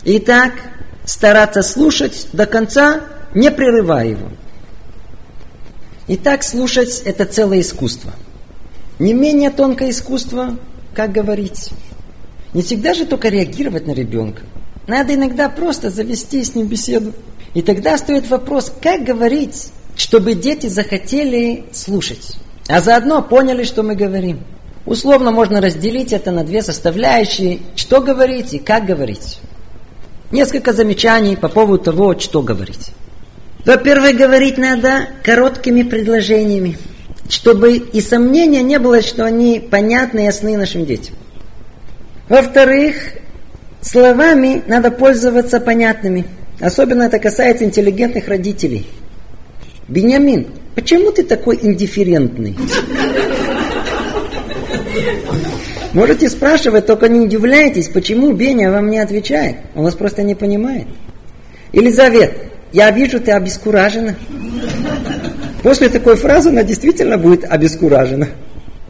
Итак, стараться слушать до конца, не прерывая его. Итак, слушать – это целое искусство. Не менее тонкое искусство, как говорить. Не всегда же только реагировать на ребенка. Надо иногда просто завести с ним беседу. И тогда стоит вопрос, как говорить, чтобы дети захотели слушать, а заодно поняли, что мы говорим. Условно можно разделить это на две составляющие, что говорить и как говорить. Несколько замечаний по поводу того, что говорить. Во-первых, говорить надо короткими предложениями, чтобы и сомнения не было, что они понятны и ясны нашим детям. Во-вторых, словами надо пользоваться понятными – Особенно это касается интеллигентных родителей. Бениамин, почему ты такой индифферентный? Можете спрашивать, только не удивляйтесь, почему Беня вам не отвечает. Он вас просто не понимает. Елизавет, я вижу, ты обескуражена. После такой фразы она действительно будет обескуражена.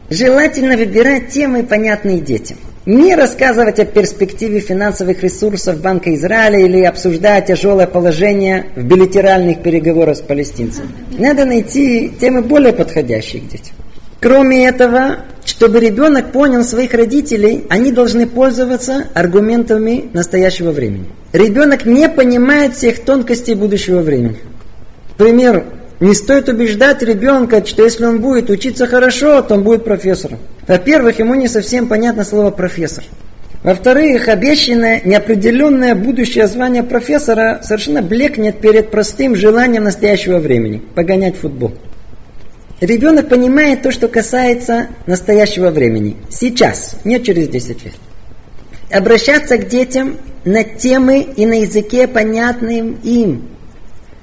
Желательно выбирать темы, понятные детям. Не рассказывать о перспективе финансовых ресурсов Банка Израиля или обсуждать тяжелое положение в билетеральных переговорах с палестинцами. Надо найти темы более подходящие к детям. Кроме этого, чтобы ребенок понял своих родителей, они должны пользоваться аргументами настоящего времени. Ребенок не понимает всех тонкостей будущего времени. примеру, не стоит убеждать ребенка, что если он будет учиться хорошо, то он будет профессором. Во-первых, ему не совсем понятно слово профессор. Во-вторых, обещанное неопределенное будущее звание профессора совершенно блекнет перед простым желанием настоящего времени – погонять футбол. Ребенок понимает то, что касается настоящего времени. Сейчас, не через 10 лет. Обращаться к детям на темы и на языке, понятным им.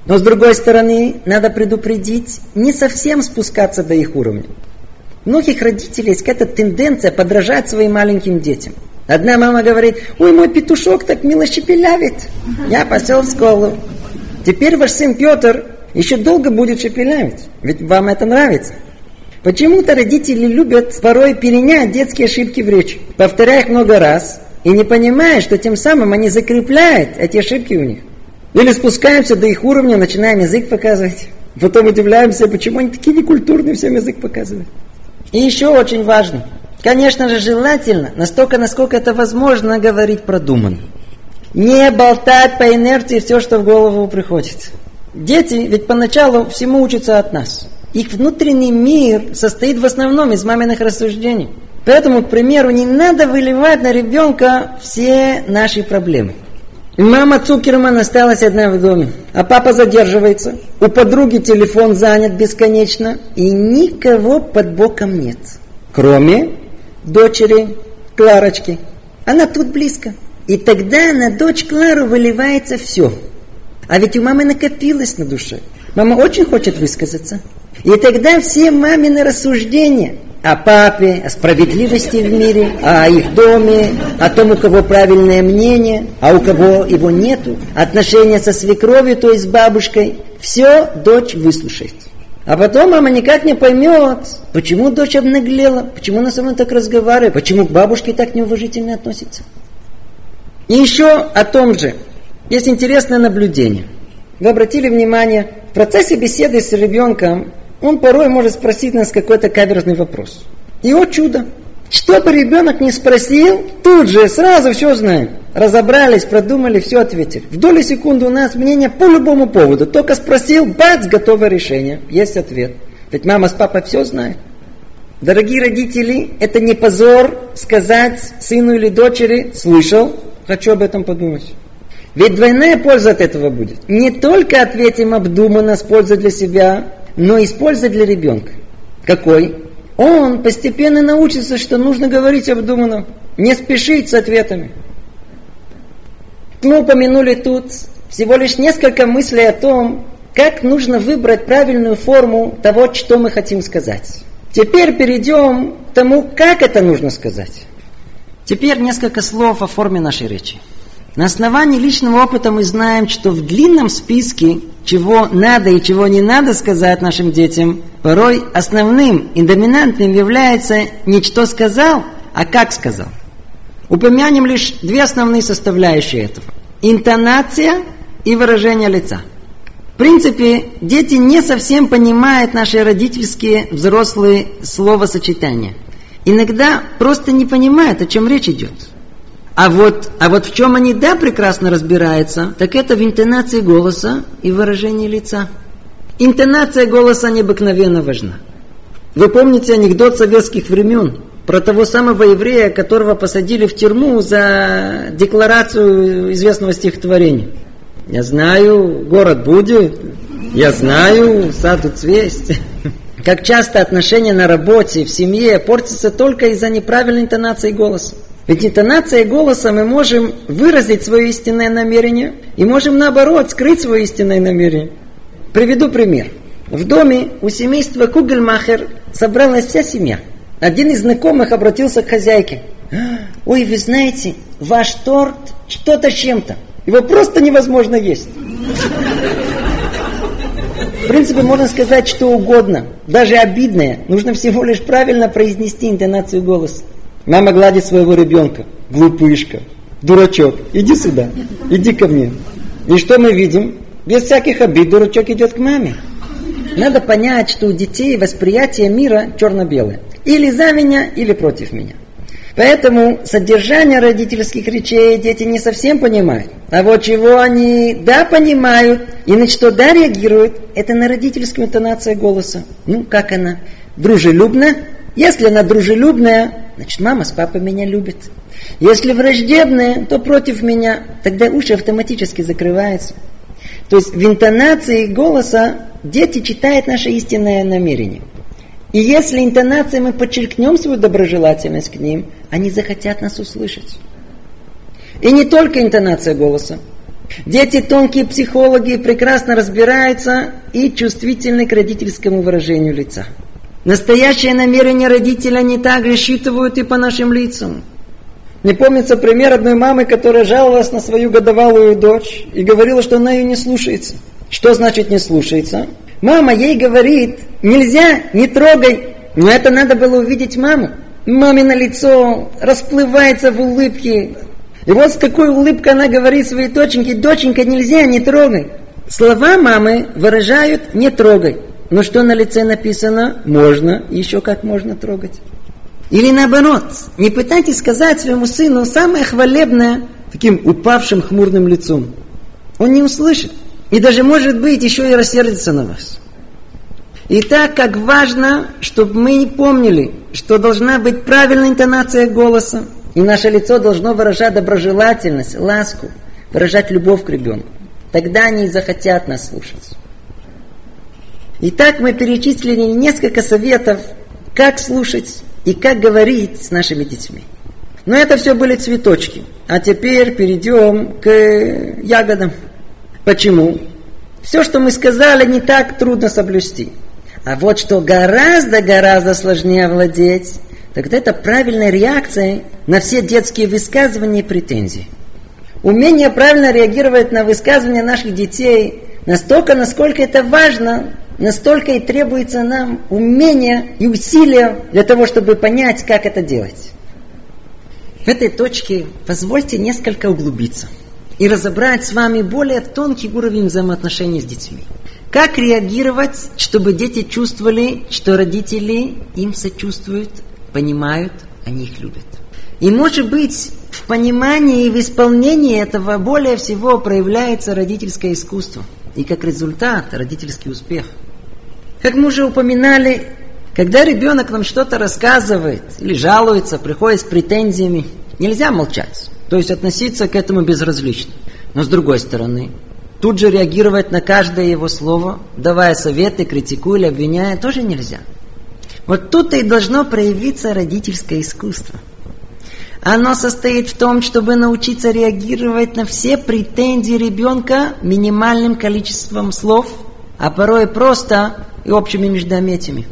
Но с другой стороны, надо предупредить, не совсем спускаться до их уровня. У многих родителей есть какая-то тенденция подражать своим маленьким детям. Одна мама говорит, ой, мой петушок так мило щепелявит. Я пошел в школу. Теперь ваш сын Петр еще долго будет шепелявить, ведь вам это нравится. Почему-то родители любят порой перенять детские ошибки в речи, повторяя их много раз, и не понимая, что тем самым они закрепляют эти ошибки у них. Или спускаемся до их уровня, начинаем язык показывать. Потом удивляемся, почему они такие некультурные, всем язык показывают. И еще очень важно. Конечно же, желательно, настолько, насколько это возможно, говорить продуманно. Не болтать по инерции все, что в голову приходит. Дети ведь поначалу всему учатся от нас. Их внутренний мир состоит в основном из маминых рассуждений. Поэтому, к примеру, не надо выливать на ребенка все наши проблемы. Мама Цукерман осталась одна в доме, а папа задерживается. У подруги телефон занят бесконечно, и никого под боком нет. Кроме дочери Кларочки. Она тут близко. И тогда на дочь Клару выливается все – а ведь у мамы накопилось на душе. Мама очень хочет высказаться. И тогда все мамины рассуждения о папе, о справедливости в мире, о их доме, о том, у кого правильное мнение, а у кого его нету, отношения со свекровью, то есть с бабушкой, все дочь выслушает. А потом мама никак не поймет, почему дочь обнаглела, почему она со мной так разговаривает, почему к бабушке так неуважительно относится. И еще о том же, есть интересное наблюдение. Вы обратили внимание, в процессе беседы с ребенком он порой может спросить нас какой-то каверзный вопрос. И о чудо! Что бы ребенок не спросил, тут же сразу все знаем. Разобрались, продумали, все ответили. В доли секунды у нас мнение по любому поводу. Только спросил, бац, готовое решение. Есть ответ. Ведь мама с папой все знают. Дорогие родители, это не позор сказать сыну или дочери, слышал, хочу об этом подумать. Ведь двойная польза от этого будет. Не только ответим обдуманно с пользой для себя, но и с пользой для ребенка. Какой? Он постепенно научится, что нужно говорить обдуманно, не спешить с ответами. Мы упомянули тут всего лишь несколько мыслей о том, как нужно выбрать правильную форму того, что мы хотим сказать. Теперь перейдем к тому, как это нужно сказать. Теперь несколько слов о форме нашей речи. На основании личного опыта мы знаем, что в длинном списке, чего надо и чего не надо сказать нашим детям, порой основным и доминантным является не что сказал, а как сказал. Упомянем лишь две основные составляющие этого. Интонация и выражение лица. В принципе, дети не совсем понимают наши родительские взрослые словосочетания. Иногда просто не понимают, о чем речь идет. А вот, а вот в чем они да прекрасно разбираются, так это в интонации голоса и выражении лица. Интонация голоса необыкновенно важна. Вы помните анекдот советских времен про того самого еврея, которого посадили в тюрьму за декларацию известного стихотворения. Я знаю, город будет, я знаю, саду цвесть. Как часто отношения на работе, в семье портятся только из-за неправильной интонации голоса. Ведь интонацией голоса мы можем выразить свое истинное намерение и можем наоборот скрыть свое истинное намерение. Приведу пример. В доме у семейства Кугельмахер собралась вся семья. Один из знакомых обратился к хозяйке. Ой, вы знаете, ваш торт что-то чем-то. Его просто невозможно есть. В принципе, можно сказать что угодно, даже обидное. Нужно всего лишь правильно произнести интонацию голоса. Мама гладит своего ребенка. Глупышка, дурачок, иди сюда, иди ко мне. И что мы видим? Без всяких обид дурачок идет к маме. Надо понять, что у детей восприятие мира черно-белое. Или за меня, или против меня. Поэтому содержание родительских речей дети не совсем понимают. А вот чего они да понимают и на что да реагируют, это на родительскую интонацию голоса. Ну, как она? Дружелюбно? Если она дружелюбная, значит мама с папой меня любят. Если враждебная, то против меня. Тогда уши автоматически закрываются. То есть в интонации голоса дети читают наше истинное намерение. И если интонацией мы подчеркнем свою доброжелательность к ним, они захотят нас услышать. И не только интонация голоса. Дети тонкие психологи прекрасно разбираются и чувствительны к родительскому выражению лица. Настоящее намерение родителя не так рассчитывают и по нашим лицам. Мне помнится пример одной мамы, которая жаловалась на свою годовалую дочь и говорила, что она ее не слушается. Что значит не слушается? Мама ей говорит, нельзя, не трогай. Но это надо было увидеть маму. Мамино лицо расплывается в улыбке. И вот с какой улыбкой она говорит своей доченьке, доченька, нельзя, не трогай. Слова мамы выражают «не трогай». Но что на лице написано? Можно, еще как можно трогать. Или наоборот, не пытайтесь сказать своему сыну самое хвалебное таким упавшим хмурным лицом. Он не услышит. И даже, может быть, еще и рассердится на вас. И так как важно, чтобы мы не помнили, что должна быть правильная интонация голоса, и наше лицо должно выражать доброжелательность, ласку, выражать любовь к ребенку. Тогда они захотят нас слушать. Итак, мы перечислили несколько советов, как слушать и как говорить с нашими детьми. Но это все были цветочки. А теперь перейдем к ягодам. Почему? Все, что мы сказали, не так трудно соблюсти. А вот что гораздо-гораздо сложнее овладеть, так это правильная реакция на все детские высказывания и претензии. Умение правильно реагировать на высказывания наших детей настолько, насколько это важно, настолько и требуется нам умение и усилия для того, чтобы понять, как это делать. В этой точке позвольте несколько углубиться и разобрать с вами более тонкий уровень взаимоотношений с детьми. Как реагировать, чтобы дети чувствовали, что родители им сочувствуют, понимают, они их любят. И может быть, в понимании и в исполнении этого более всего проявляется родительское искусство. И как результат родительский успех – как мы уже упоминали, когда ребенок нам что-то рассказывает или жалуется, приходит с претензиями, нельзя молчать. То есть относиться к этому безразлично. Но с другой стороны, тут же реагировать на каждое его слово, давая советы, критикуя или обвиняя, тоже нельзя. Вот тут и должно проявиться родительское искусство. Оно состоит в том, чтобы научиться реагировать на все претензии ребенка минимальным количеством слов, а порой просто и общими междометиями.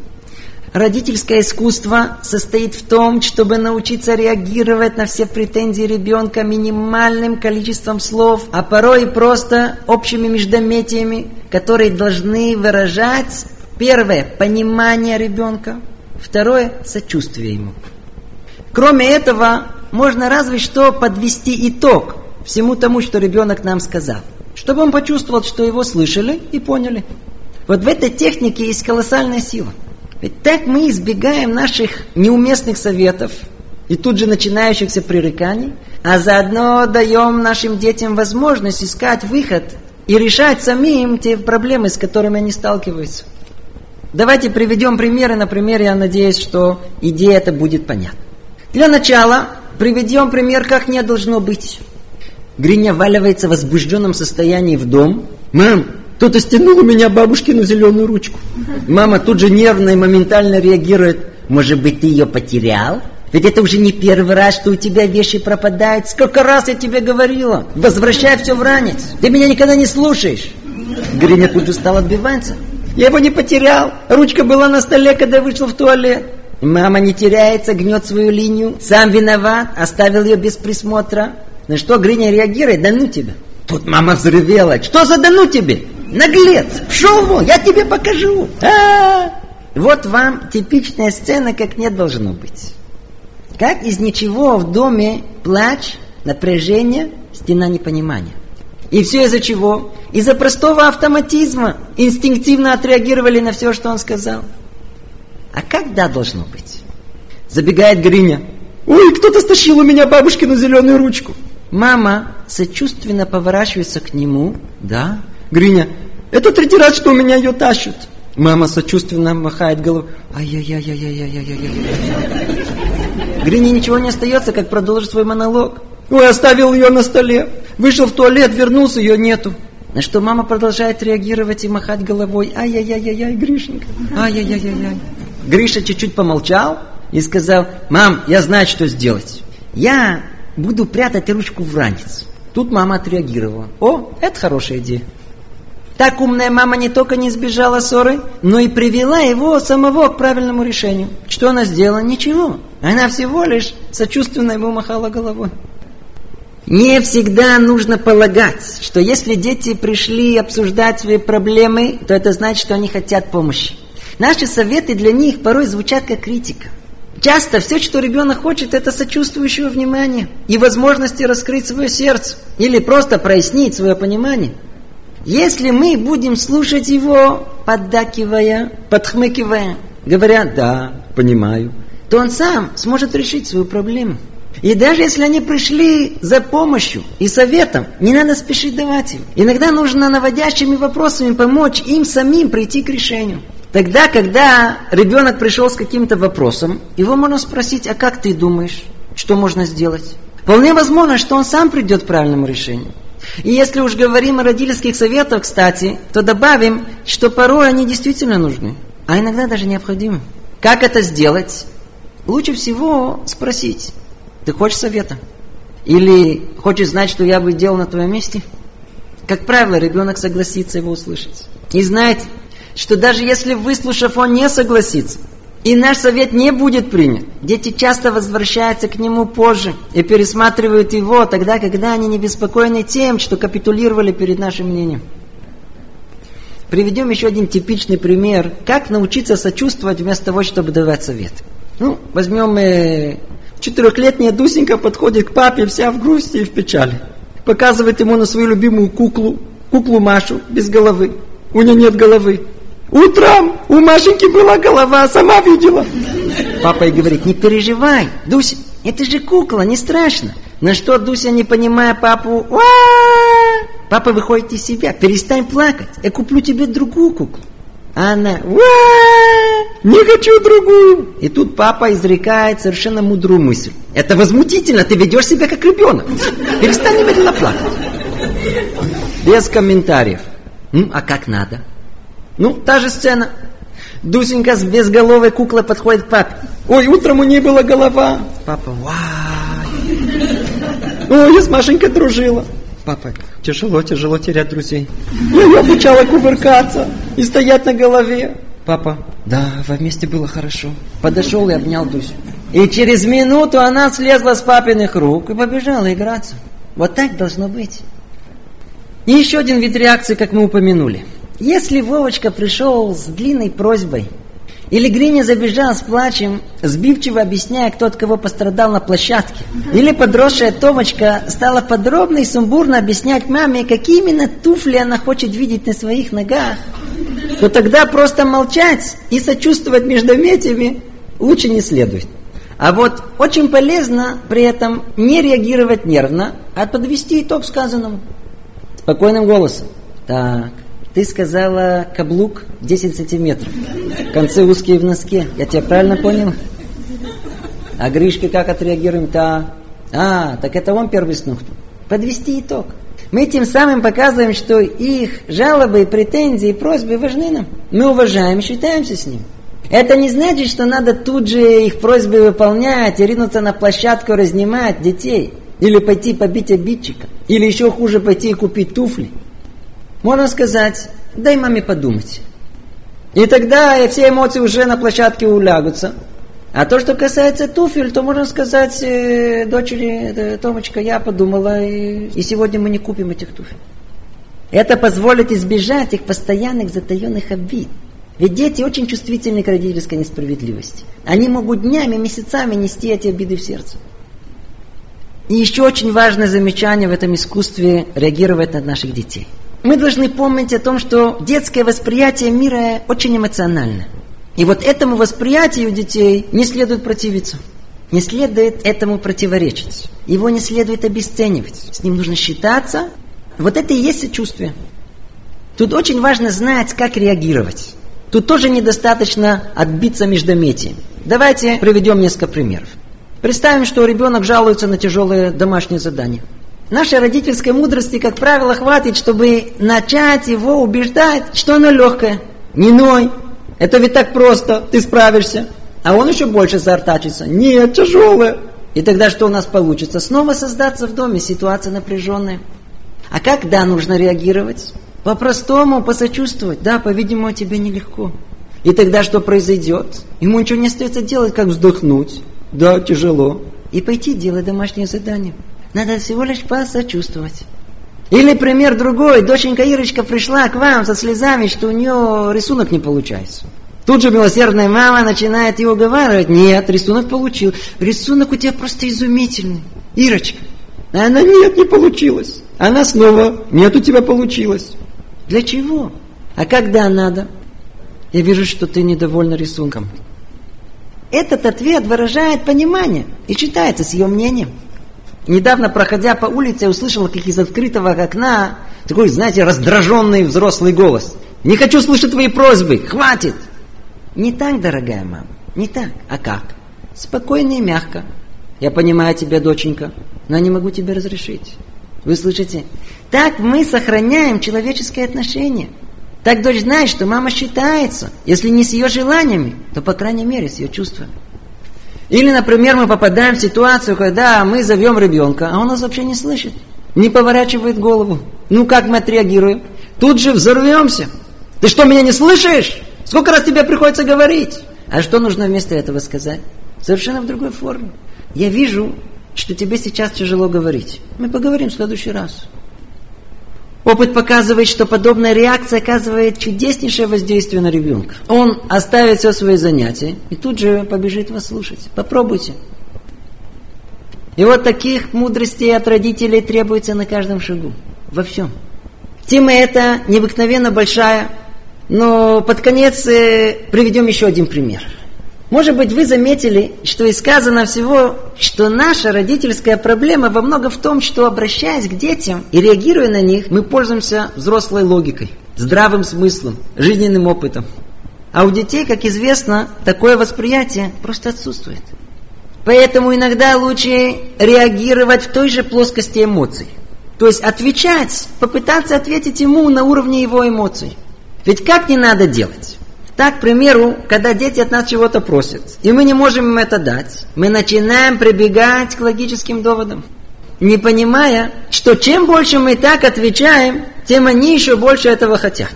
Родительское искусство состоит в том, чтобы научиться реагировать на все претензии ребенка минимальным количеством слов, а порой и просто общими междометиями, которые должны выражать первое – понимание ребенка, второе – сочувствие ему. Кроме этого, можно разве что подвести итог всему тому, что ребенок нам сказал, чтобы он почувствовал, что его слышали и поняли. Вот в этой технике есть колоссальная сила. Ведь так мы избегаем наших неуместных советов и тут же начинающихся пререканий, а заодно даем нашим детям возможность искать выход и решать самим те проблемы, с которыми они сталкиваются. Давайте приведем примеры. На примере я надеюсь, что идея это будет понятна. Для начала приведем пример, как не должно быть. Гриня валивается в возбужденном состоянии в дом. «Мам, кто-то стянул у меня бабушкину зеленую ручку. Мама тут же нервно и моментально реагирует. Может быть, ты ее потерял? Ведь это уже не первый раз, что у тебя вещи пропадают. Сколько раз я тебе говорила? Возвращай все в ранец. Ты меня никогда не слушаешь. Гриня тут же стал отбиваться. Я его не потерял. Ручка была на столе, когда вышел в туалет. Мама не теряется, гнет свою линию. Сам виноват, оставил ее без присмотра. На что Гриня реагирует? Да ну тебя. Тут мама взревела. Что за да ну тебе? Наглец, пшел вон, я тебе покажу. А-а-а. Вот вам типичная сцена, как не должно быть. Как из ничего в доме плач, напряжение, стена непонимания. И все из-за чего? Из-за простого автоматизма. Инстинктивно отреагировали на все, что он сказал. А как да должно быть? Забегает Гриня. Ой, кто-то стащил у меня бабушкину зеленую ручку. Мама сочувственно поворачивается к нему. Да? Гриня, это третий раз, что у меня ее тащат. Мама сочувственно махает головой. Ай-яй-яй-яй-яй-яй-яй. Грине ничего не остается, как продолжить свой монолог. Ой, оставил ее на столе. Вышел в туалет, вернулся, ее нету. На что мама продолжает реагировать и махать головой. Ай-яй-яй-яй, Гришенька. Ай-яй-яй-яй. Гриша чуть-чуть помолчал и сказал, мам, я знаю, что сделать. Я буду прятать ручку в ранец. Тут мама отреагировала. О, это хорошая идея. Так умная мама не только не избежала ссоры, но и привела его самого к правильному решению. Что она сделала? Ничего. Она всего лишь сочувственно ему махала головой. Не всегда нужно полагать, что если дети пришли обсуждать свои проблемы, то это значит, что они хотят помощи. Наши советы для них порой звучат как критика. Часто все, что ребенок хочет, это сочувствующего внимания и возможности раскрыть свое сердце или просто прояснить свое понимание – если мы будем слушать его, поддакивая, подхмыкивая, говоря «да, понимаю», то он сам сможет решить свою проблему. И даже если они пришли за помощью и советом, не надо спешить давать им. Иногда нужно наводящими вопросами помочь им самим прийти к решению. Тогда, когда ребенок пришел с каким-то вопросом, его можно спросить, а как ты думаешь, что можно сделать? Вполне возможно, что он сам придет к правильному решению. И если уж говорим о родительских советах, кстати, то добавим, что порой они действительно нужны, а иногда даже необходимы. Как это сделать? Лучше всего спросить, ты хочешь совета? Или хочешь знать, что я бы делал на твоем месте? Как правило, ребенок согласится его услышать. И знает, что даже если выслушав, он не согласится, и наш совет не будет принят. Дети часто возвращаются к нему позже и пересматривают его тогда, когда они не беспокойны тем, что капитулировали перед нашим мнением. Приведем еще один типичный пример, как научиться сочувствовать вместо того, чтобы давать совет. Ну, возьмем э, четырехлетняя Дусенька подходит к папе вся в грусти и в печали. Показывает ему на свою любимую куклу, куклу Машу без головы. У нее нет головы. Утром у Машеньки была голова, сама видела. Папа и говорит, не переживай, Дуся, это же кукла, не страшно. На что Дуся, не понимая папу, Ва! папа выходит из себя, перестань плакать, я куплю тебе другую куклу. А она, не хочу другую. И тут папа изрекает совершенно мудрую мысль. Это возмутительно, ты ведешь себя как ребенок. Перестань немедленно плакать. Без комментариев. Ну, а как надо? Ну, та же сцена. Дусенька с безголовой куклой подходит к папе. Ой, утром у нее была голова. Папа, вай. Ой, я с Машенькой дружила. Папа, тяжело, тяжело терять друзей. Я ее обучала кувыркаться и стоять на голове. Папа, да, вместе было хорошо. Подошел и обнял Дусю. И через минуту она слезла с папиных рук и побежала играться. Вот так должно быть. И еще один вид реакции, как мы упомянули – если Вовочка пришел с длинной просьбой, или Гриня забежал с плачем, сбивчиво объясняя, кто от кого пострадал на площадке. Или подросшая Томочка стала подробно и сумбурно объяснять маме, какие именно туфли она хочет видеть на своих ногах. То тогда просто молчать и сочувствовать междометиями лучше не следует. А вот очень полезно при этом не реагировать нервно, а подвести итог сказанному. Спокойным голосом. Так, ты сказала каблук 10 сантиметров. Концы узкие в носке. Я тебя правильно понял? А Гришка как отреагируем? то А, так это он первый снухнул. Подвести итог. Мы тем самым показываем, что их жалобы, претензии, просьбы важны нам. Мы уважаем считаемся с ним. Это не значит, что надо тут же их просьбы выполнять и ринуться на площадку разнимать детей. Или пойти побить обидчика. Или еще хуже пойти и купить туфли. Можно сказать, дай маме подумать. И тогда все эмоции уже на площадке улягутся. А то, что касается туфель, то можно сказать э, дочери, э, Томочка, я подумала, и, и сегодня мы не купим этих туфель. Это позволит избежать их постоянных затаенных обид. Ведь дети очень чувствительны к родительской несправедливости. Они могут днями, месяцами нести эти обиды в сердце. И еще очень важное замечание в этом искусстве реагировать на наших детей – мы должны помнить о том, что детское восприятие мира очень эмоционально. И вот этому восприятию детей не следует противиться. Не следует этому противоречить. Его не следует обесценивать. С ним нужно считаться. Вот это и есть сочувствие. Тут очень важно знать, как реагировать. Тут тоже недостаточно отбиться междометиями. Давайте приведем несколько примеров. Представим, что ребенок жалуется на тяжелые домашние задания. Нашей родительской мудрости, как правило, хватит, чтобы начать его убеждать, что оно легкое. Не ной, это ведь так просто, ты справишься. А он еще больше заортачится. Нет, тяжелое. И тогда что у нас получится? Снова создаться в доме, ситуация напряженная. А когда нужно реагировать? По-простому, посочувствовать. Да, по-видимому, тебе нелегко. И тогда что произойдет? Ему ничего не остается делать, как вздохнуть. Да, тяжело. И пойти делать домашнее задание. Надо всего лишь посочувствовать. Или пример другой. Доченька Ирочка пришла к вам со слезами, что у нее рисунок не получается. Тут же милосердная мама начинает его уговаривать. Нет, рисунок получил. Рисунок у тебя просто изумительный. Ирочка. Она нет, не получилось. Она снова, нет, у тебя получилось. Для чего? А когда надо? Я вижу, что ты недовольна рисунком. Этот ответ выражает понимание и читается с ее мнением. Недавно, проходя по улице, я услышал, как из открытого окна такой, знаете, раздраженный взрослый голос. «Не хочу слышать твои просьбы! Хватит!» Не так, дорогая мама, не так. А как? Спокойно и мягко. Я понимаю тебя, доченька, но не могу тебе разрешить. Вы слышите? Так мы сохраняем человеческие отношения. Так дочь знает, что мама считается, если не с ее желаниями, то, по крайней мере, с ее чувствами. Или, например, мы попадаем в ситуацию, когда мы зовем ребенка, а он нас вообще не слышит, не поворачивает голову. Ну, как мы отреагируем? Тут же взорвемся. Ты что, меня не слышишь? Сколько раз тебе приходится говорить? А что нужно вместо этого сказать? Совершенно в другой форме. Я вижу, что тебе сейчас тяжело говорить. Мы поговорим в следующий раз. Опыт показывает, что подобная реакция оказывает чудеснейшее воздействие на ребенка. Он оставит все свои занятия и тут же побежит вас слушать. Попробуйте. И вот таких мудростей от родителей требуется на каждом шагу. Во всем. Тема эта необыкновенно большая, но под конец э, приведем еще один пример. Может быть, вы заметили, что и сказано всего, что наша родительская проблема во многом в том, что обращаясь к детям и реагируя на них, мы пользуемся взрослой логикой, здравым смыслом, жизненным опытом. А у детей, как известно, такое восприятие просто отсутствует. Поэтому иногда лучше реагировать в той же плоскости эмоций. То есть отвечать, попытаться ответить ему на уровне его эмоций. Ведь как не надо делать? Так, к примеру, когда дети от нас чего-то просят, и мы не можем им это дать, мы начинаем прибегать к логическим доводам, не понимая, что чем больше мы так отвечаем, тем они еще больше этого хотят.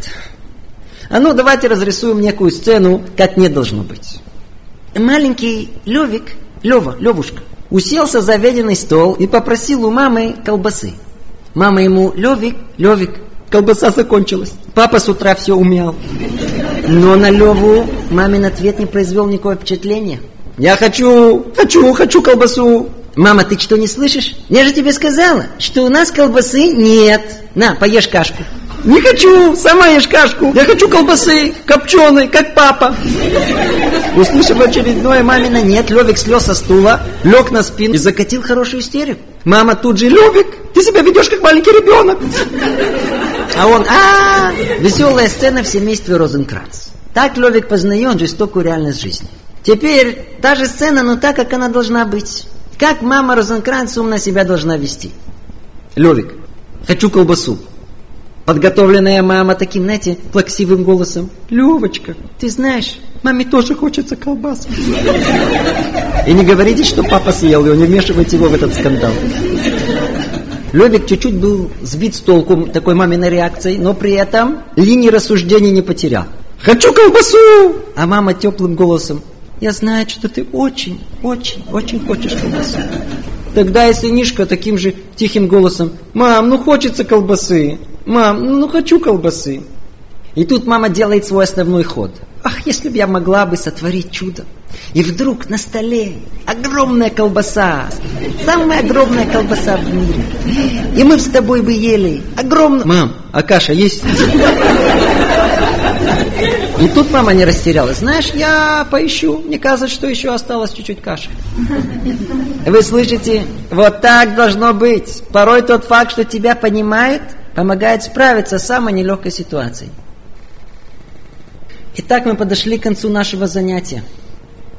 А ну, давайте разрисуем некую сцену, как не должно быть. Маленький Левик, Лева, Левушка, уселся за веденный стол и попросил у мамы колбасы. Мама ему, Левик, Левик, колбаса закончилась. Папа с утра все умял. Но на Леву мамин ответ не произвел никакого впечатления. Я хочу, хочу, хочу колбасу. Мама, ты что, не слышишь? Я же тебе сказала, что у нас колбасы нет. На, поешь кашку. Не хочу, сама ешь кашку. Я хочу колбасы, копченой, как папа. Услышав очередное мамина нет, Левик слез со стула, лег на спину и закатил хорошую истерику. Мама тут же, Левик, ты себя ведешь как маленький ребенок. А он, а, веселая сцена в семействе Розенкранц. Так Левик познает жестокую реальность жизни. Теперь та же сцена, но так, как она должна быть. Как мама Розенкранц умно себя должна вести. Левик, хочу колбасу. Подготовленная мама таким, знаете, плаксивым голосом. Левочка, ты знаешь, маме тоже хочется колбасу. И не говорите, что папа съел его, не вмешивайте его в этот скандал. Левик чуть-чуть был сбит с толку такой маминой реакцией, но при этом линии рассуждений не потерял. «Хочу колбасу!» А мама теплым голосом. «Я знаю, что ты очень, очень, очень хочешь колбасу». Тогда и сынишка таким же тихим голосом. «Мам, ну хочется колбасы! Мам, ну хочу колбасы!» И тут мама делает свой основной ход. Ах, если бы я могла бы сотворить чудо. И вдруг на столе огромная колбаса. Самая огромная колбаса в мире. И мы с тобой бы ели огромную... Мам, а каша есть? И тут мама не растерялась. Знаешь, я поищу. Мне кажется, что еще осталось чуть-чуть каши. Вы слышите? Вот так должно быть. Порой тот факт, что тебя понимает, помогает справиться с самой нелегкой ситуацией. Итак, мы подошли к концу нашего занятия.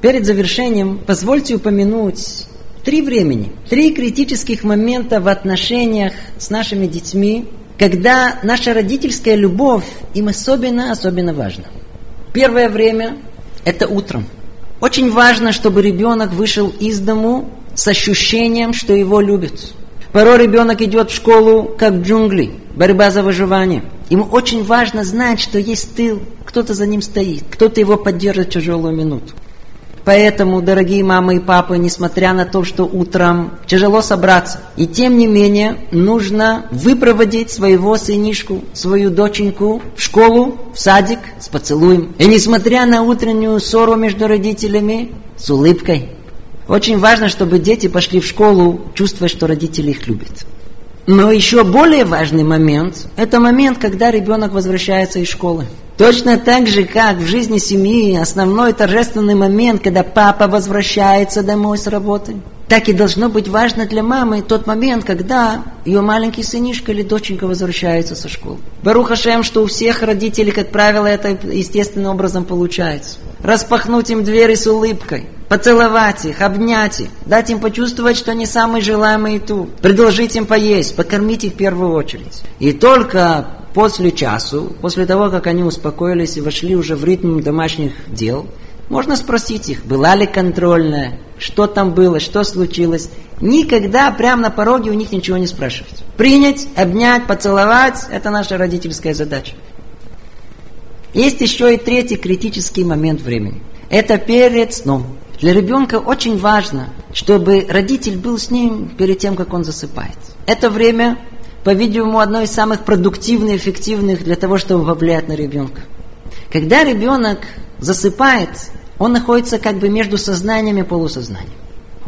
Перед завершением позвольте упомянуть три времени, три критических момента в отношениях с нашими детьми, когда наша родительская любовь им особенно-особенно важна. Первое время – это утром. Очень важно, чтобы ребенок вышел из дому с ощущением, что его любят. Порой ребенок идет в школу, как в джунгли, борьба за выживание. Ему очень важно знать, что есть тыл, кто-то за ним стоит, кто-то его поддержит тяжелую минуту. Поэтому, дорогие мамы и папы, несмотря на то, что утром тяжело собраться, и тем не менее нужно выпроводить своего сынишку, свою доченьку в школу, в садик с поцелуем. И несмотря на утреннюю ссору между родителями, с улыбкой. Очень важно, чтобы дети пошли в школу, чувствуя, что родители их любят. Но еще более важный момент – это момент, когда ребенок возвращается из школы. Точно так же, как в жизни семьи основной торжественный момент, когда папа возвращается домой с работы, так и должно быть важно для мамы тот момент, когда ее маленький сынишка или доченька возвращается со школы. Барух Хашем, что у всех родителей, как правило, это естественным образом получается. Распахнуть им двери с улыбкой, поцеловать их, обнять их, дать им почувствовать, что они самые желаемые тут, предложить им поесть, покормить их в первую очередь. И только после часу, после того, как они успокоились и вошли уже в ритм домашних дел, можно спросить их, была ли контрольная, что там было, что случилось. Никогда прямо на пороге у них ничего не спрашивать. Принять, обнять, поцеловать – это наша родительская задача. Есть еще и третий критический момент времени. Это перед сном. Для ребенка очень важно, чтобы родитель был с ним перед тем, как он засыпает. Это время, по-видимому, одно из самых продуктивных, эффективных для того, чтобы повлиять на ребенка. Когда ребенок засыпает, он находится как бы между сознанием и полусознанием.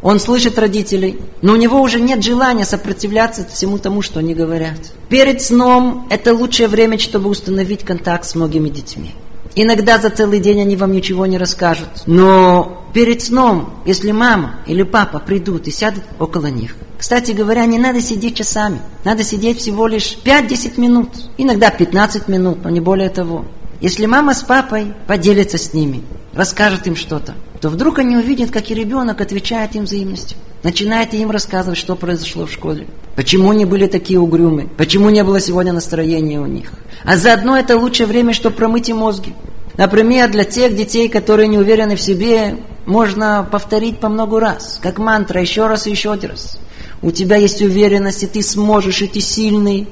Он слышит родителей, но у него уже нет желания сопротивляться всему тому, что они говорят. Перед сном это лучшее время, чтобы установить контакт с многими детьми. Иногда за целый день они вам ничего не расскажут. Но перед сном, если мама или папа придут и сядут около них, кстати говоря, не надо сидеть часами. Надо сидеть всего лишь 5-10 минут. Иногда 15 минут, но не более того. Если мама с папой поделятся с ними, расскажет им что-то, то вдруг они увидят, как и ребенок отвечает им взаимностью. Начинает им рассказывать, что произошло в школе. Почему они были такие угрюмы. Почему не было сегодня настроения у них. А заодно это лучшее время, чтобы промыть им мозги. Например, для тех детей, которые не уверены в себе, можно повторить по много раз, как мантра, еще раз и еще один раз. У тебя есть уверенность, и ты сможешь, и ты сильный.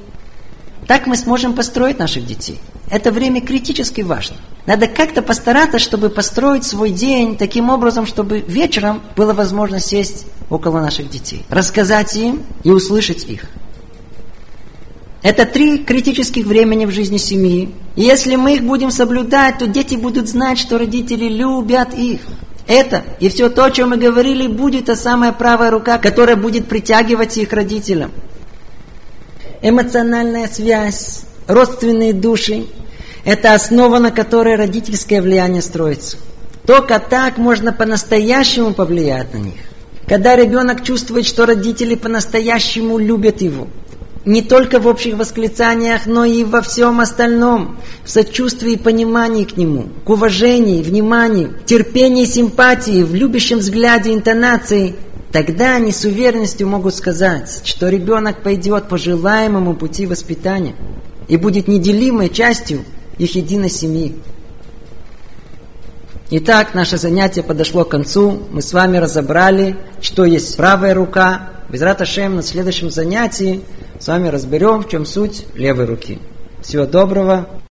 Так мы сможем построить наших детей. Это время критически важно. Надо как-то постараться, чтобы построить свой день таким образом, чтобы вечером было возможно сесть около наших детей, рассказать им и услышать их. Это три критических времени в жизни семьи. И если мы их будем соблюдать, то дети будут знать, что родители любят их. Это и все то, о чем мы говорили, будет та самая правая рука, которая будет притягивать их родителям. Эмоциональная связь, родственные души – это основа, на которой родительское влияние строится. Только так можно по-настоящему повлиять на них. Когда ребенок чувствует, что родители по-настоящему любят его, не только в общих восклицаниях, но и во всем остальном, в сочувствии и понимании к нему, к уважению, вниманию, терпении, симпатии, в любящем взгляде, интонации, тогда они с уверенностью могут сказать, что ребенок пойдет по желаемому пути воспитания и будет неделимой частью их единой семьи. Итак, наше занятие подошло к концу. Мы с вами разобрали, что есть правая рука. Без Раташем на следующем занятии с вами разберем, в чем суть левой руки. Всего доброго.